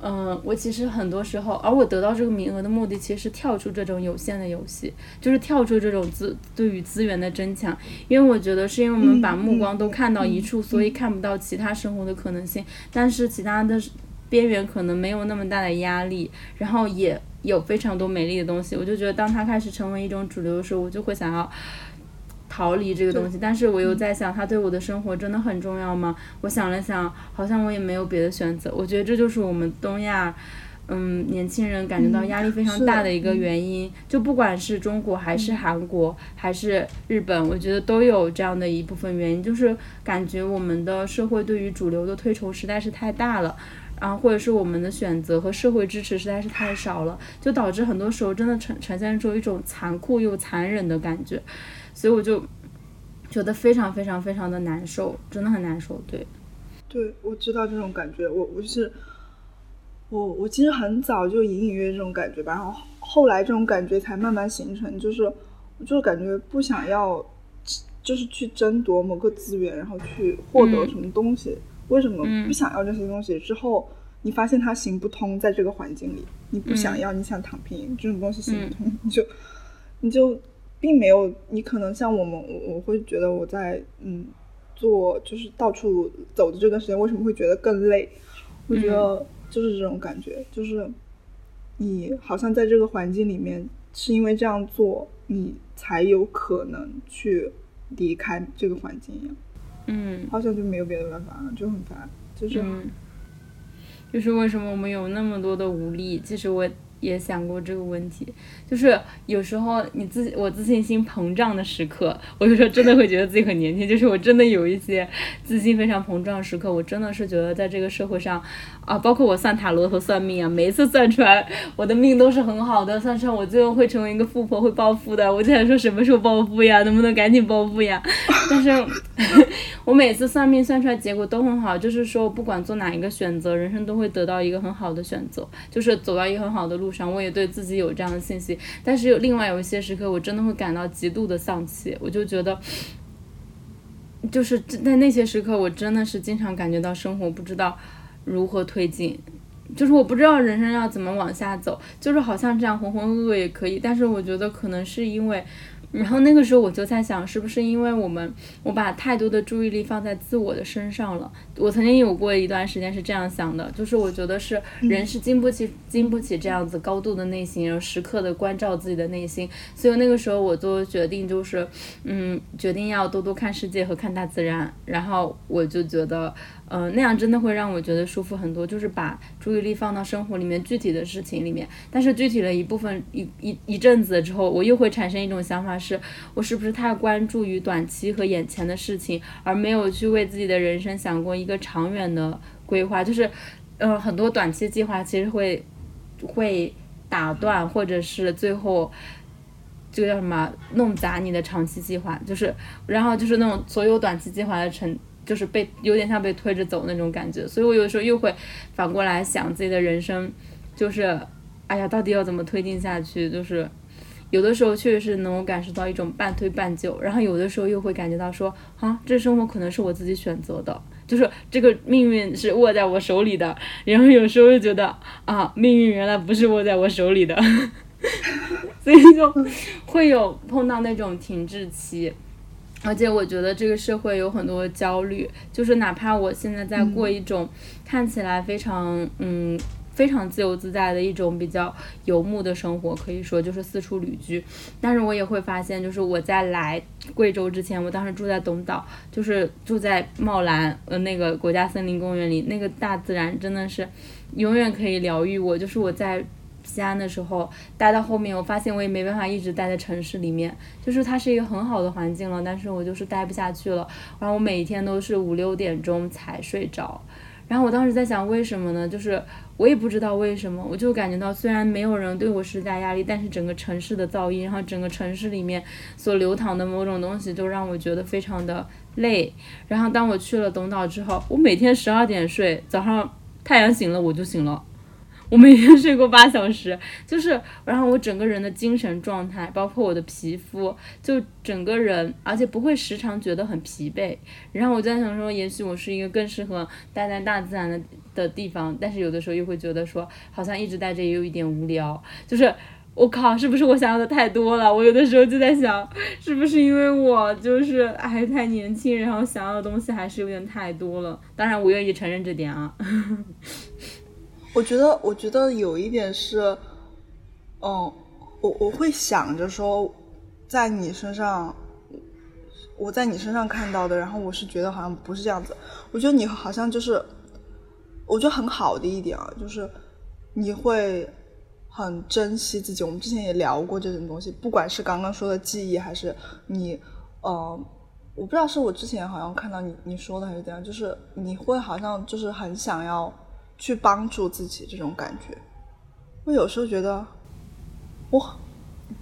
嗯，我其实很多时候，而我得到这个名额的目的，其实是跳出这种有限的游戏，就是跳出这种资对于资源的争抢。因为我觉得是因为我们把目光都看到一处，所以看不到其他生活的可能性。但是其他的边缘可能没有那么大的压力，然后也有非常多美丽的东西。我就觉得，当它开始成为一种主流的时候，我就会想要。逃离这个东西，但是我又在想，它对我的生活真的很重要吗？我想了想，好像我也没有别的选择。我觉得这就是我们东亚，嗯，年轻人感觉到压力非常大的一个原因。就不管是中国还是韩国还是日本，我觉得都有这样的一部分原因，就是感觉我们的社会对于主流的推崇实在是太大了，然后或者是我们的选择和社会支持实在是太少了，就导致很多时候真的呈呈现出一种残酷又残忍的感觉。所以我就觉得非常非常非常的难受，真的很难受。对，对，我知道这种感觉。我我是我我其实很早就隐隐约这种感觉吧，然后后来这种感觉才慢慢形成，就是我就是感觉不想要，就是去争夺某个资源，然后去获得什么东西。为什么不想要这些东西？之后你发现它行不通，在这个环境里，你不想要，你想躺平，这种东西行不通，你就你就。并没有，你可能像我们，我我会觉得我在嗯做就是到处走的这段时间，为什么会觉得更累？我觉得就是这种感觉，就是你好像在这个环境里面，是因为这样做，你才有可能去离开这个环境一样。嗯，好像就没有别的办法了，就很烦，就是就是为什么我们有那么多的无力？其实我。也想过这个问题，就是有时候你自我自信心膨胀的时刻，我有时候真的会觉得自己很年轻。就是我真的有一些自信非常膨胀的时刻，我真的是觉得在这个社会上，啊，包括我算塔罗和算命啊，每一次算出来我的命都是很好的，算出来我最后会成为一个富婆，会暴富的。我就想说什么时候暴富呀？能不能赶紧暴富呀？<laughs> 但是，我每次算命算出来结果都很好，就是说不管做哪一个选择，人生都会得到一个很好的选择，就是走到一个很好的路。上我也对自己有这样的信心，但是有另外有一些时刻，我真的会感到极度的丧气。我就觉得，就是在那些时刻，我真的是经常感觉到生活不知道如何推进，就是我不知道人生要怎么往下走，就是好像这样浑浑噩噩也可以，但是我觉得可能是因为。然后那个时候我就在想，是不是因为我们我把太多的注意力放在自我的身上了？我曾经有过一段时间是这样想的，就是我觉得是人是经不起经不起这样子高度的内心，然后时刻的关照自己的内心。所以那个时候我就决定就是，嗯，决定要多多看世界和看大自然。然后我就觉得。嗯，那样真的会让我觉得舒服很多，就是把注意力放到生活里面具体的事情里面。但是具体了一部分一一一阵子之后，我又会产生一种想法，是我是不是太关注于短期和眼前的事情，而没有去为自己的人生想过一个长远的规划？就是，嗯，很多短期计划其实会会打断，或者是最后就叫什么弄砸你的长期计划。就是，然后就是那种所有短期计划的成。就是被有点像被推着走那种感觉，所以我有时候又会反过来想自己的人生，就是，哎呀，到底要怎么推进下去？就是有的时候确实是能够感受到一种半推半就，然后有的时候又会感觉到说，啊，这生活可能是我自己选择的，就是这个命运是握在我手里的。然后有时候又觉得，啊，命运原来不是握在我手里的，<laughs> 所以就会有碰到那种停滞期。而且我觉得这个社会有很多焦虑，就是哪怕我现在在过一种看起来非常嗯非常自由自在的一种比较游牧的生活，可以说就是四处旅居，但是我也会发现，就是我在来贵州之前，我当时住在东岛，就是住在茂兰呃那个国家森林公园里，那个大自然真的是永远可以疗愈我，就是我在。西安的时候待到后面，我发现我也没办法一直待在城市里面，就是它是一个很好的环境了，但是我就是待不下去了。然后我每天都是五六点钟才睡着。然后我当时在想，为什么呢？就是我也不知道为什么，我就感觉到虽然没有人对我施加压力，但是整个城市的噪音，然后整个城市里面所流淌的某种东西，就让我觉得非常的累。然后当我去了东岛之后，我每天十二点睡，早上太阳醒了我就醒了。我每天睡过八小时，<laughs> 就是，然后我整个人的精神状态，包括我的皮肤，就整个人，而且不会时常觉得很疲惫。然后我在想说，也许我是一个更适合待在大自然的的地方，但是有的时候又会觉得说，好像一直待着也有一点无聊。就是我靠，是不是我想要的太多了？我有的时候就在想，是不是因为我就是还太年轻，然后想要的东西还是有点太多了。当然，我愿意承认这点啊。我觉得，我觉得有一点是，嗯，我我会想着说，在你身上。我在你身上看到的，然后我是觉得好像不是这样子。我觉得你好像就是，我觉得很好的一点啊，就是你会很珍惜自己。我们之前也聊过这种东西，不管是刚刚说的记忆，还是你，呃，我不知道是我之前好像看到你你说的还是怎样，就是你会好像就是很想要去帮助自己这种感觉。我有时候觉得，我。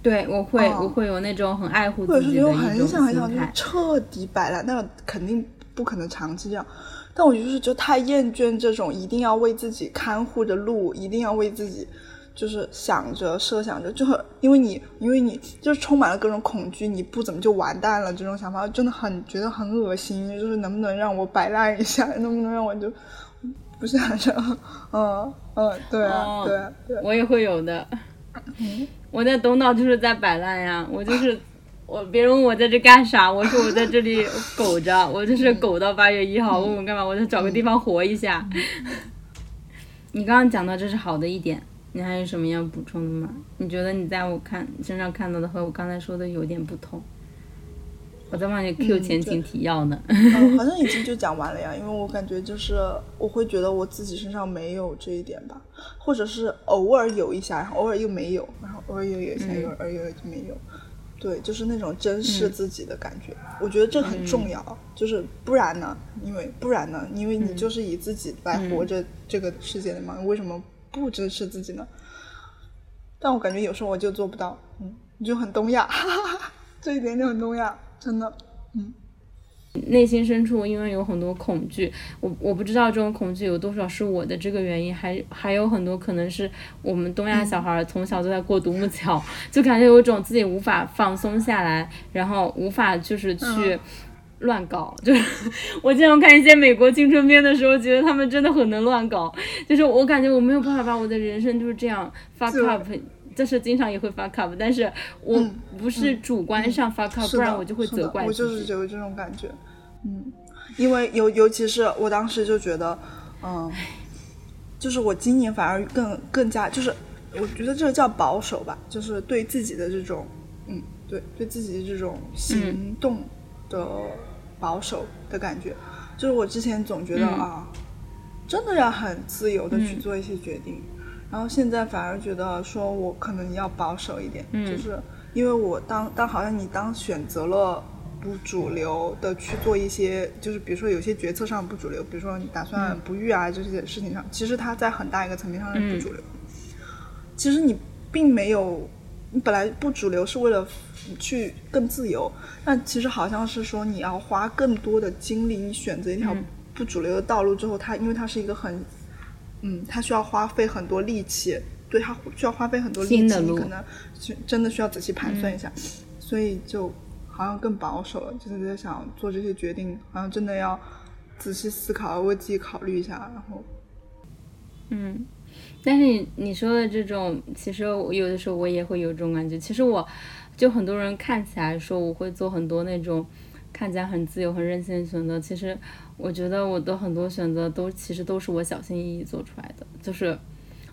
对，我会，我会有那种很爱护自己的一种心态。彻底摆烂，那肯定不可能长期这样。但我就是就太厌倦这种一定要为自己看护着路，一定要为自己就是想着设想着，就很因为你因为你就是充满了各种恐惧，你不怎么就完蛋了这种想法，真的很觉得很恶心。就是能不能让我摆烂一下，能不能让我就不想着，嗯嗯，对啊，对对，我也会有的。我在东岛就是在摆烂呀，我就是我，别人问我在这干啥，我说我在这里苟着，<laughs> 我就是苟到八月一号。问我干嘛，我就找个地方活一下。你刚刚讲到这是好的一点，你还有什么要补充的吗？你觉得你在我看身上看到的和我刚才说的有点不同？我在帮你 Q 前情提要呢，好像已经就讲完了呀。因为我感觉就是我会觉得我自己身上没有这一点吧，或者是偶尔有一下，然后偶尔又没有，然后偶尔又有一下，偶尔又没有。对，就是那种珍视自己的感觉。我觉得这很重要，就是不然呢？因为不然呢？因为你就是以自己来活着这个世界的嘛，为什么不珍视自己呢？但我感觉有时候我就做不到，嗯，就很东亚，<laughs> 这一点就很东亚。真的，嗯，内心深处因为有很多恐惧，我我不知道这种恐惧有多少是我的这个原因，还还有很多可能是我们东亚小孩从小都在过独木桥，<laughs> 就感觉有一种自己无法放松下来，然后无法就是去乱搞，<laughs> 就是我经常看一些美国青春片的时候，觉得他们真的很能乱搞，就是我感觉我没有办法把我的人生就是这样 fuck up。就是经常也会 fuck up，但是我不是主观上 fuck up，不然我就会责怪我就是有这种感觉，嗯，因为尤尤其是我当时就觉得，嗯，就是我今年反而更更加就是，我觉得这个叫保守吧，就是对自己的这种，嗯，对，对自己的这种行动的保守的感觉，就是我之前总觉得啊，真的要很自由的去做一些决定。然后现在反而觉得说，我可能要保守一点，就是因为我当当好像你当选择了不主流的去做一些，就是比如说有些决策上不主流，比如说你打算不育啊这些事情上，其实它在很大一个层面上是不主流。其实你并没有，你本来不主流是为了去更自由，但其实好像是说你要花更多的精力，你选择一条不主流的道路之后，它因为它是一个很。嗯，他需要花费很多力气，对他需要花费很多力气，你可能真的需要仔细盘算一下，所以就好像更保守了，就是在想做这些决定，好像真的要仔细思考，为自己考虑一下，然后，嗯，但是你你说的这种，其实有的时候我也会有这种感觉，其实我就很多人看起来说我会做很多那种看起来很自由、很任性的选择，其实。我觉得我的很多选择都其实都是我小心翼翼做出来的，就是，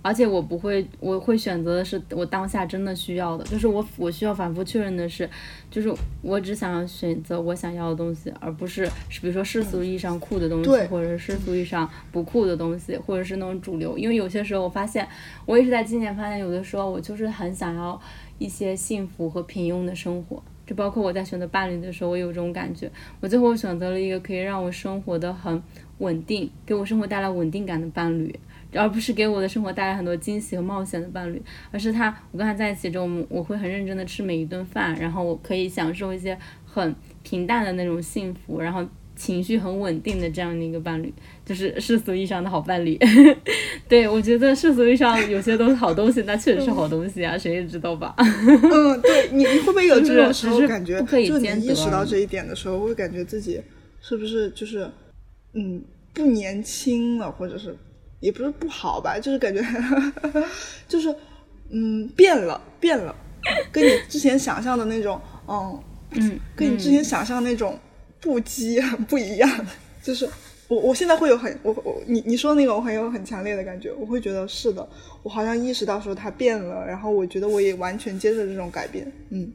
而且我不会，我会选择的是我当下真的需要的，就是我我需要反复确认的是，就是我只想要选择我想要的东西，而不是是比如说世俗意义上酷的东西，或者是世俗意义上不酷的东西，或者是那种主流。因为有些时候我发现，我也是在今年发现，有的时候我就是很想要一些幸福和平庸的生活。就包括我在选择伴侣的时候，我有这种感觉。我最后选择了一个可以让我生活的很稳定，给我生活带来稳定感的伴侣，而不是给我的生活带来很多惊喜和冒险的伴侣。而是他，我跟他在一起之后，我会很认真的吃每一顿饭，然后我可以享受一些很平淡的那种幸福，然后。情绪很稳定的这样的一个伴侣，就是世俗意义上的好伴侣。<laughs> 对我觉得世俗意义上有些都是好东西，那确实是好东西啊，谁也知道吧？嗯，对你，你会不会有这种时候感觉？就你意识到这一点的时候，会感觉自己是不是就是嗯不年轻了，或者是也不是不好吧，就是感觉 <laughs> 就是嗯变了变了，跟你之前想象的那种嗯嗯，跟你之前想象那种不羁很不一样，就是 <laughs> 我我现在会有很我我你你说那个我很有很强烈的感觉，我会觉得是的，我好像意识到说他变了，然后我觉得我也完全接受这种改变，嗯。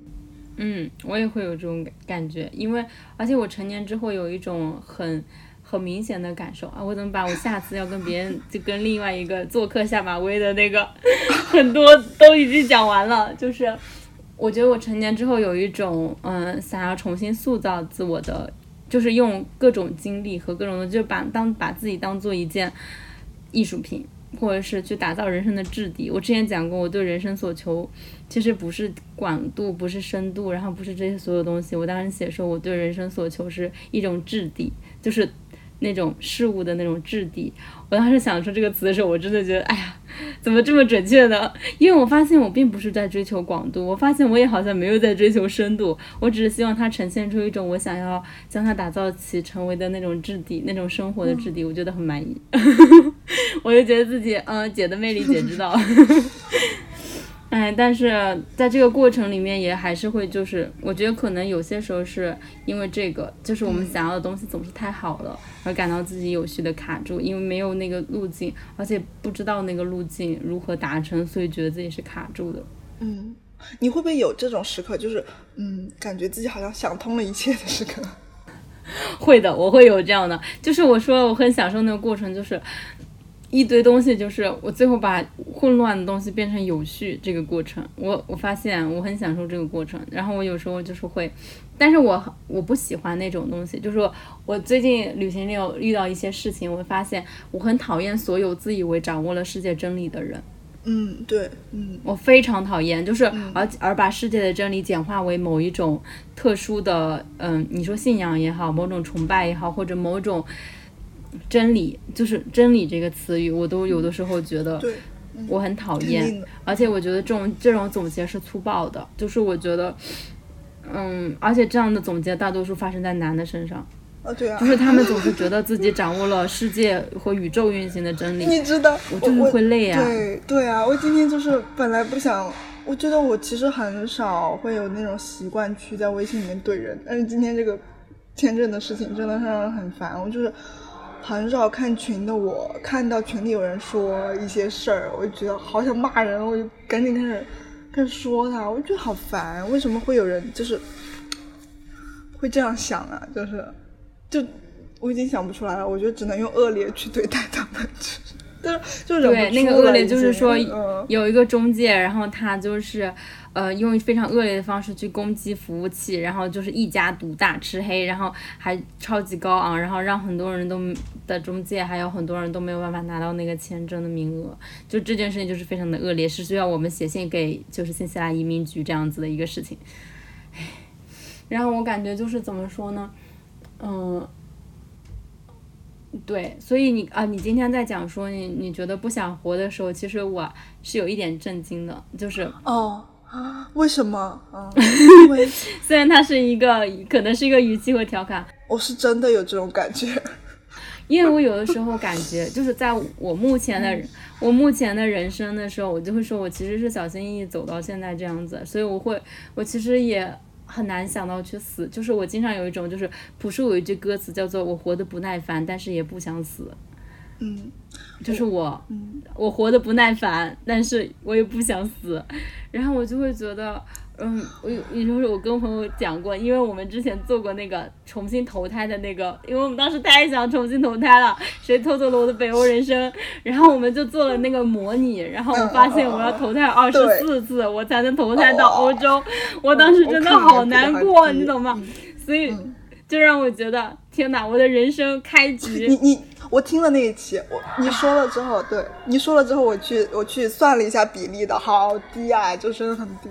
嗯，我也会有这种感感觉，因为而且我成年之后有一种很很明显的感受。啊，我怎么把我下次要跟别人就跟另外一个做客下马威的那个 <laughs> 很多都已经讲完了，就是我觉得我成年之后有一种嗯想要重新塑造自我的，就是用各种经历和各种的就把当把自己当做一件艺术品。或者是去打造人生的质地。我之前讲过，我对人生所求其实不是广度，不是深度，然后不是这些所有东西。我当时写说，我对人生所求是一种质地，就是那种事物的那种质地。我当时想出这个词的时候，我真的觉得，哎呀，怎么这么准确呢？因为我发现我并不是在追求广度，我发现我也好像没有在追求深度，我只是希望它呈现出一种我想要将它打造起成为的那种质地，那种生活的质地，我觉得很满意。<laughs> 我就觉得自己，嗯，姐的魅力姐知道。哎，但是在这个过程里面，也还是会，就是我觉得可能有些时候是因为这个，就是我们想要的东西总是太好了，而感到自己有序的卡住，因为没有那个路径，而且不知道那个路径如何达成，所以觉得自己是卡住的。嗯，你会不会有这种时刻，就是嗯，感觉自己好像想通了一切的时刻？<laughs> 会的，我会有这样的，就是我说我很享受那个过程，就是。一堆东西，就是我最后把混乱的东西变成有序这个过程，我我发现我很享受这个过程。然后我有时候就是会，但是我我不喜欢那种东西，就是我最近旅行里有遇到一些事情，我会发现我很讨厌所有自以为掌握了世界真理的人。嗯，对，嗯，我非常讨厌，就是而而把世界的真理简化为某一种特殊的，嗯，你说信仰也好，某种崇拜也好，或者某种。真理就是真理这个词语，我都有的时候觉得我很讨厌，而且我觉得这种这种总结是粗暴的，就是我觉得，嗯，而且这样的总结大多数发生在男的身上，啊对啊，就是他们总是觉得自己掌握了世界和宇宙运行的真理，你知道，我就是会累啊，对对啊，我今天就是本来不想，我觉得我其实很少会有那种习惯去在微信里面怼人，但是今天这个签证的事情真的是让人很烦，我就是。很少看群的我，看到群里有人说一些事儿，我就觉得好想骂人，我就赶紧开始开始说他，我就觉得好烦，为什么会有人就是会这样想啊？就是就我已经想不出来了，我觉得只能用恶劣去对待他们，但是就是对那个恶劣就是说有一个中介，然后他就是。呃，用非常恶劣的方式去攻击服务器，然后就是一家独大吃黑，然后还超级高昂，然后让很多人都的中介还有很多人都没有办法拿到那个签证的名额，就这件事情就是非常的恶劣，是需要我们写信给就是新西兰移民局这样子的一个事情。唉，然后我感觉就是怎么说呢，嗯，对，所以你啊，你今天在讲说你你觉得不想活的时候，其实我是有一点震惊的，就是哦。啊？为什么？啊，<laughs> 因为虽然它是一个，可能是一个语气和调侃，我是真的有这种感觉。因为我有的时候感觉，<laughs> 就是在我目前的我目前的人生的时候，我就会说我其实是小心翼翼走到现在这样子，所以我会，我其实也很难想到去死。就是我经常有一种，就是朴树有一句歌词叫做“我活得不耐烦，但是也不想死”。嗯，就是我，我活得不耐烦，但是我也不想死，然后我就会觉得，嗯，我有，有时候我跟朋友讲过，因为我们之前做过那个重新投胎的那个，因为我们当时太想重新投胎了，谁偷走了我的北欧人生，然后我们就做了那个模拟，然后我发现我要投胎二十四次，我才能投胎到欧洲，我当时真的好难过，你懂吗？所以就让我觉得，天哪，我的人生开局，<laughs> 你你。我听了那一期，我你说了之后，对你说了之后，我去我去算了一下比例的，好低啊，就真的很低，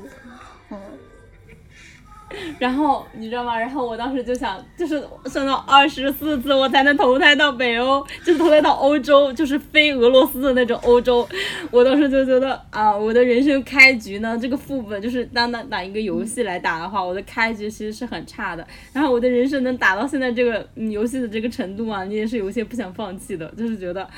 <laughs> 然后你知道吗？然后我当时就想，就是算到二十四次我才能投胎到北欧，就是投胎到欧洲，就是非俄罗斯的那种欧洲。我当时就觉得啊，我的人生开局呢，这个副本就是当拿打一个游戏来打的话，我的开局其实是很差的。然后我的人生能打到现在这个游戏的这个程度啊，你也是有些不想放弃的，就是觉得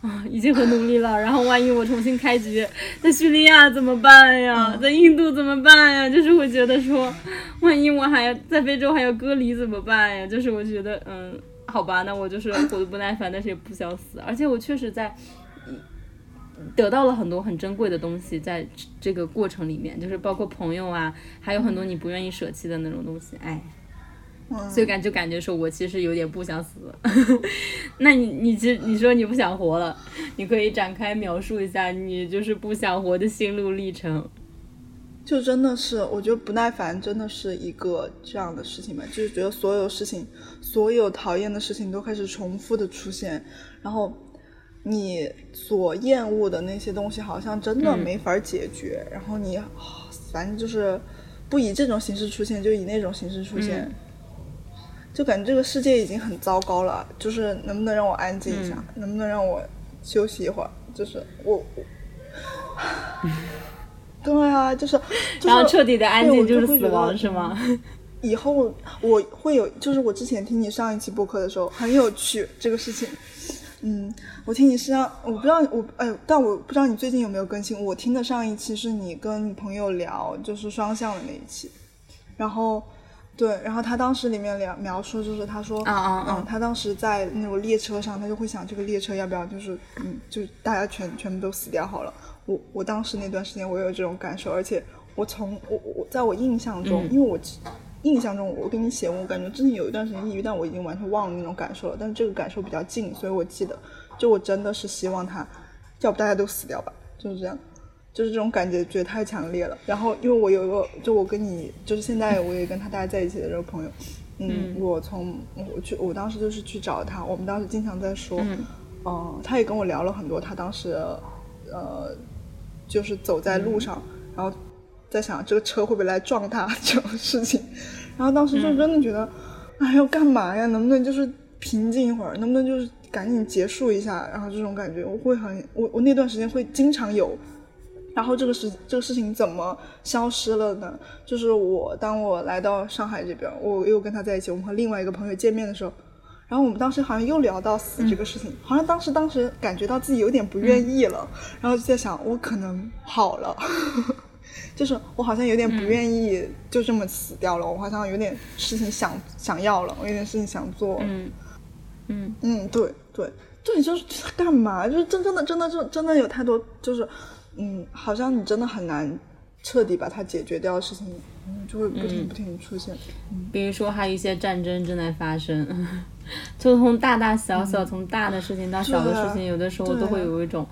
啊，<laughs> 已经很努力了。然后万一我重新开局，<laughs> 在叙利亚怎么办呀？在印度怎么办呀？就是会觉得说，万一我还要在非洲还要隔离怎么办呀？就是我觉得，嗯，好吧，那我就是活得不耐烦，但是也不想死。而且我确实在得到了很多很珍贵的东西，在这个过程里面，就是包括朋友啊，还有很多你不愿意舍弃的那种东西。哎。所以感就感觉说，我其实有点不想死。<laughs> 那你你其实你说你不想活了，你可以展开描述一下你就是不想活的心路历程。就真的是，我觉得不耐烦真的是一个这样的事情吧，就是觉得所有事情，所有讨厌的事情都开始重复的出现，然后你所厌恶的那些东西好像真的没法解决，然后你反正就是不以这种形式出现，就以那种形式出现。就感觉这个世界已经很糟糕了，就是能不能让我安静一下，能不能让我休息一会儿？就是我，<laughs> 对啊，就是，然后彻底的安静就是死亡，是吗？<laughs> 以后我会有，就是我之前听你上一期播客的时候很有趣这个事情，嗯，我听你上，我不知道我哎，但我不知道你最近有没有更新。我听的上一期是你跟朋友聊，就是双向的那一期，然后。对，然后他当时里面描描述就是他说，嗯嗯，他当时在那种列车上，他就会想这个列车要不要就是嗯，就大家全全部都死掉好了。我我当时那段时间我有这种感受，而且我从我我在我印象中，因为我印象中我给你写，我感觉之前有一段时间抑郁，但我已经完全忘了那种感受了。但是这个感受比较近，所以我记得，就我真的是希望他，要不大家都死掉吧，就是这样。就是这种感觉，觉得太强烈了。然后，因为我有一个，就我跟你，就是现在我也跟他大家在一起的这个朋友，嗯，我从我去，我当时就是去找他，我们当时经常在说，嗯，他也跟我聊了很多，他当时，呃，就是走在路上，然后在想这个车会不会来撞他 <laughs> 这种事情，然后当时就真的觉得，哎，要干嘛呀？能不能就是平静一会儿？能不能就是赶紧结束一下？然后这种感觉，我会很，我我那段时间会经常有。然后这个事这个事情怎么消失了呢？就是我当我来到上海这边，我又跟他在一起，我们和另外一个朋友见面的时候，然后我们当时好像又聊到死这个事情，好像当时当时感觉到自己有点不愿意了，然后就在想我可能好了，<laughs> 就是我好像有点不愿意就这么死掉了，我好像有点事情想想要了，我有点事情想做，嗯嗯嗯，对对对，就是干嘛？就是真真的真的就真的有太多就是。嗯，好像你真的很难彻底把它解决掉的事情，嗯，就会不停不停出现。比如说，还有一些战争正在发生，<laughs> 就从大大小小，从大的事情到小的事情，有的时候都会有一种。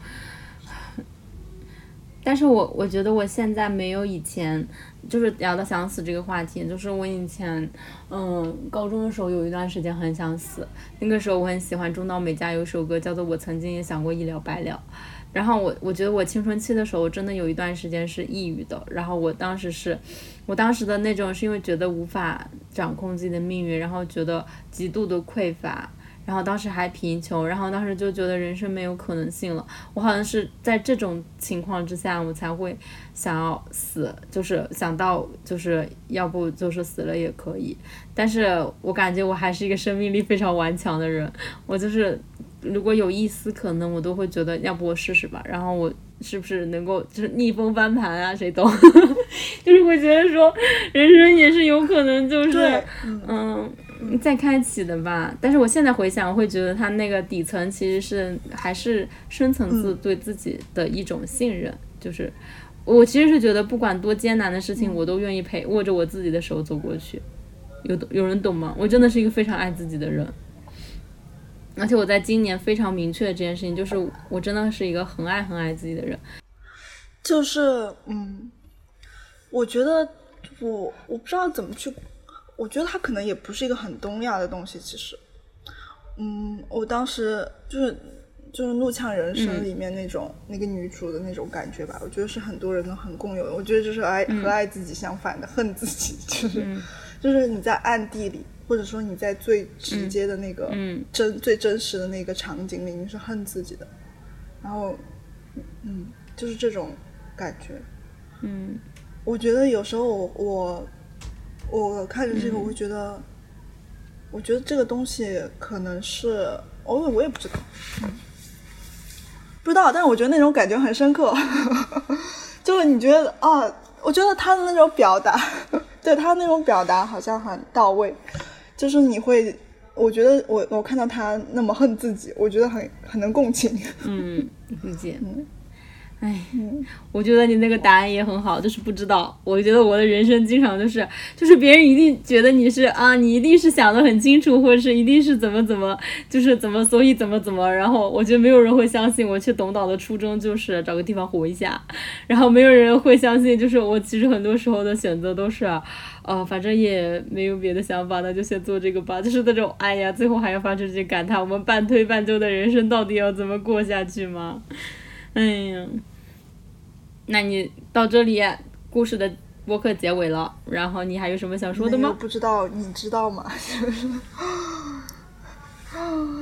但是我我觉得我现在没有以前，就是聊到想死这个话题，就是我以前，嗯，高中的时候有一段时间很想死，那个时候我很喜欢中岛美嘉有首歌叫做《我曾经也想过一了百了》。然后我我觉得我青春期的时候真的有一段时间是抑郁的，然后我当时是，我当时的那种是因为觉得无法掌控自己的命运，然后觉得极度的匮乏，然后当时还贫穷，然后当时就觉得人生没有可能性了。我好像是在这种情况之下，我才会想要死，就是想到就是要不就是死了也可以。但是我感觉我还是一个生命力非常顽强的人，我就是。如果有一丝可能，我都会觉得要不我试试吧。然后我是不是能够就是 <laughs> 逆风翻盘啊？谁懂？<laughs> 就是会觉得说人生也是有可能就是嗯再开启的吧。但是我现在回想，我会觉得他那个底层其实是还是深层次对自己的一种信任。就是我其实是觉得不管多艰难的事情，我都愿意陪握着我自己的手走过去。有有人懂吗？我真的是一个非常爱自己的人。而且我在今年非常明确的这件事情，就是我真的是一个很爱很爱自己的人。就是嗯，我觉得我我不知道怎么去，我觉得它可能也不是一个很东亚的东西。其实，嗯，我当时就是就是《怒呛人生》里面那种那个女主的那种感觉吧，我觉得是很多人都很共有的。我觉得就是爱和爱自己相反的，恨自己，<laughs> 就是就是你在暗地里。或者说你在最直接的那个真最真实的那个场景里，你是恨自己的，然后，嗯，就是这种感觉，嗯，我觉得有时候我我我看着这个，我会觉得，我觉得这个东西可能是，哦，我也不知道，嗯，<laughs> 不知道，但是我觉得那种感觉很深刻，<laughs> 就是你觉得啊，我觉得他的那种表达，<laughs> 对他那种表达好像很到位，就是你会，我觉得我我看到他那么恨自己，我觉得很很能共情。<laughs> 嗯，理解。哎，我觉得你那个答案也很好，就是不知道。我觉得我的人生经常就是，就是别人一定觉得你是啊，你一定是想的很清楚，或者是一定是怎么怎么，就是怎么，所以怎么怎么。然后我觉得没有人会相信我去董岛的初衷就是找个地方活一下，然后没有人会相信，就是我其实很多时候的选择都是，哦，反正也没有别的想法，那就先做这个吧。就是那种，哎呀，最后还要发出这感叹，我们半推半就的人生到底要怎么过下去吗？哎呀，那你到这里故事的播客结尾了，然后你还有什么想说的吗？不知道，你知道吗？<laughs>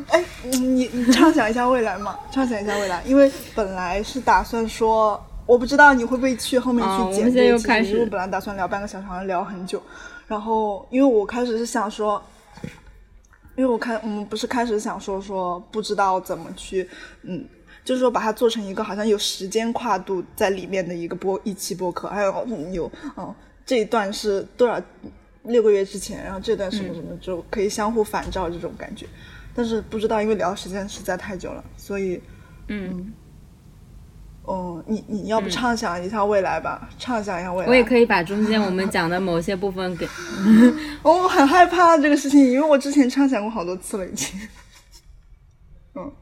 哎，你你畅想一下未来嘛？畅想一下未来，因为本来是打算说，我不知道你会不会去后面去剪这期，因为本来打算聊半个小时，好像聊很久。然后，因为我开始是想说，因为我开我们不是开始想说说不知道怎么去，嗯。就是说，把它做成一个好像有时间跨度在里面的一个播一期播客，还有有嗯这一段是多少六个月之前，然后这段什么什么就可以相互反照这种感觉，但是不知道，因为聊的时间实在太久了，所以嗯哦，你你要不畅想一下未来吧，畅想一下未来。我也可以把中间我们讲的某些部分给。我很害怕这个事情，因为我之前畅想过好多次了，已经。嗯。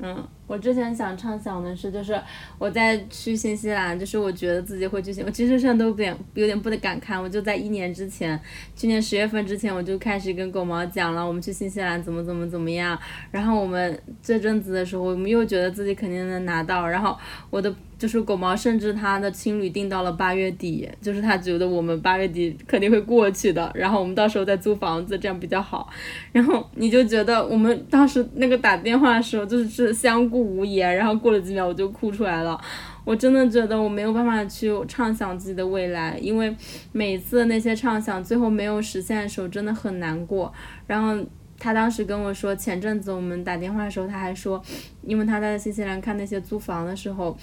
嗯，我之前想畅想的是，就是我在去新西兰，就是我觉得自己会去新，我其实现在都有点有点不得敢看。我就在一年之前，去年十月份之前，我就开始跟狗毛讲了，我们去新西兰怎么怎么怎么样。然后我们这阵子的时候，我们又觉得自己肯定能拿到。然后我的。就是狗毛，甚至他的青旅定到了八月底，就是他觉得我们八月底肯定会过去的，然后我们到时候再租房子，这样比较好。然后你就觉得我们当时那个打电话的时候，就是是相顾无言，然后过了几秒我就哭出来了。我真的觉得我没有办法去畅想自己的未来，因为每次那些畅想最后没有实现的时候，真的很难过。然后他当时跟我说，前阵子我们打电话的时候，他还说，因为他在新西兰看那些租房的时候。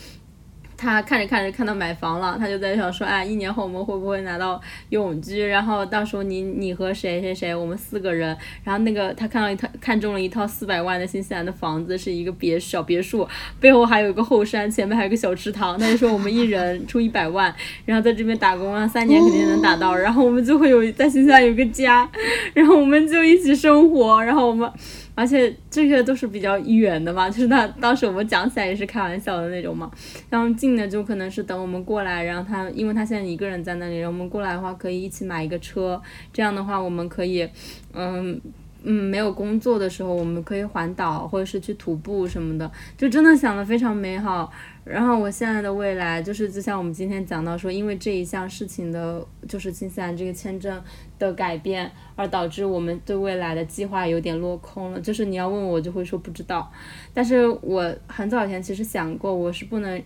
他看着看着看到买房了，他就在想说，哎，一年后我们会不会拿到永居？然后到时候你你和谁谁谁，我们四个人，然后那个他看到一套看中了一套四百万的新西兰的房子，是一个别小别墅，背后还有一个后山，前面还有个小池塘。他就说我们一人出一百万，然后在这边打工啊，三年肯定能打到，然后我们就会有在新西兰有个家，然后我们就一起生活，然后我们。而且这些都是比较远的嘛，<laughs> 就是他当时我们讲起来也是开玩笑的那种嘛。然后近的就可能是等我们过来，然后他因为他现在一个人在那里，然后我们过来的话可以一起买一个车，这样的话我们可以，嗯嗯，没有工作的时候我们可以环岛或者是去徒步什么的，就真的想的非常美好。然后我现在的未来就是，就像我们今天讲到说，因为这一项事情的，就是新西兰这个签证的改变，而导致我们对未来的计划有点落空了。就是你要问我，就会说不知道。但是我很早以前其实想过，我是不能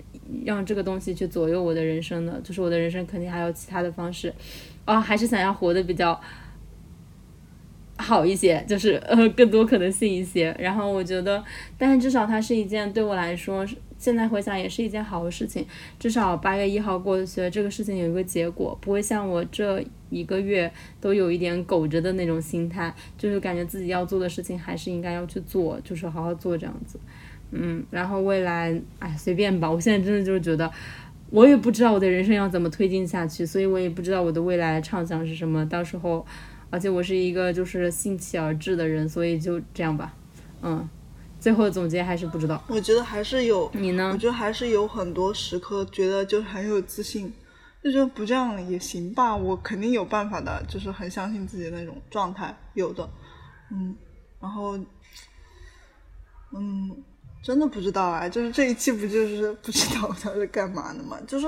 让这个东西去左右我的人生的。就是我的人生肯定还有其他的方式，哦，还是想要活得比较好一些，就是呃更多可能性一些。然后我觉得，但是至少它是一件对我来说。现在回想也是一件好的事情，至少八月一号过去，这个事情有一个结果，不会像我这一个月都有一点苟着的那种心态，就是感觉自己要做的事情还是应该要去做，就是好好做这样子。嗯，然后未来，哎，随便吧。我现在真的就是觉得，我也不知道我的人生要怎么推进下去，所以我也不知道我的未来畅想是什么。到时候，而且我是一个就是兴起而至的人，所以就这样吧。嗯。最后总结还是不知道，我觉得还是有你呢？我觉得还是有很多时刻觉得就很有自信，就觉得不这样也行吧，我肯定有办法的，就是很相信自己的那种状态，有的，嗯，然后，嗯，真的不知道啊，就是这一期不就是不知道他是干嘛的嘛，就是。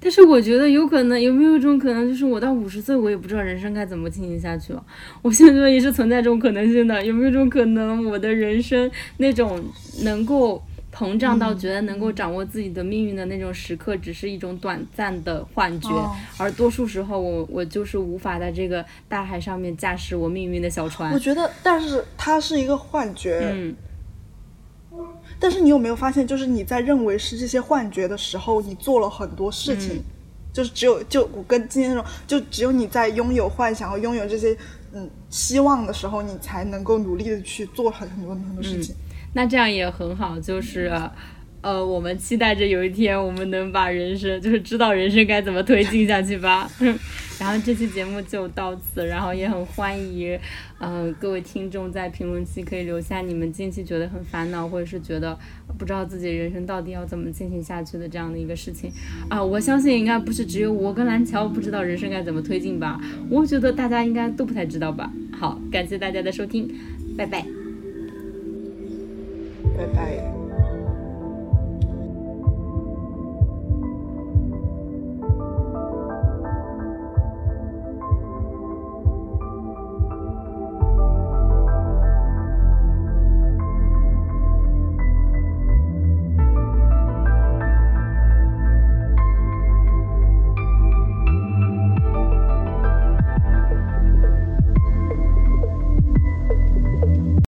但是我觉得有可能，有没有一种可能，就是我到五十岁，我也不知道人生该怎么进行下去了。我现在也是存在这种可能性的。有没有一种可能，我的人生那种能够膨胀到觉得能够掌握自己的命运的那种时刻，只是一种短暂的幻觉，而多数时候，我我就是无法在这个大海上面驾驶我命运的小船。我觉得，但是它是一个幻觉。嗯。但是你有没有发现，就是你在认为是这些幻觉的时候，你做了很多事情，就是只有就我跟今天那种，就只有你在拥有幻想和拥有这些嗯希望的时候，你才能够努力的去做很很多很多事情。那这样也很好，就是。呃，我们期待着有一天我们能把人生，就是知道人生该怎么推进下去吧。<laughs> 然后这期节目就到此，然后也很欢迎，嗯，各位听众在评论区可以留下你们近期觉得很烦恼，或者是觉得不知道自己人生到底要怎么进行下去的这样的一个事情啊。我相信应该不是只有我跟蓝桥不知道人生该怎么推进吧。我觉得大家应该都不太知道吧。好，感谢大家的收听，拜拜，拜拜。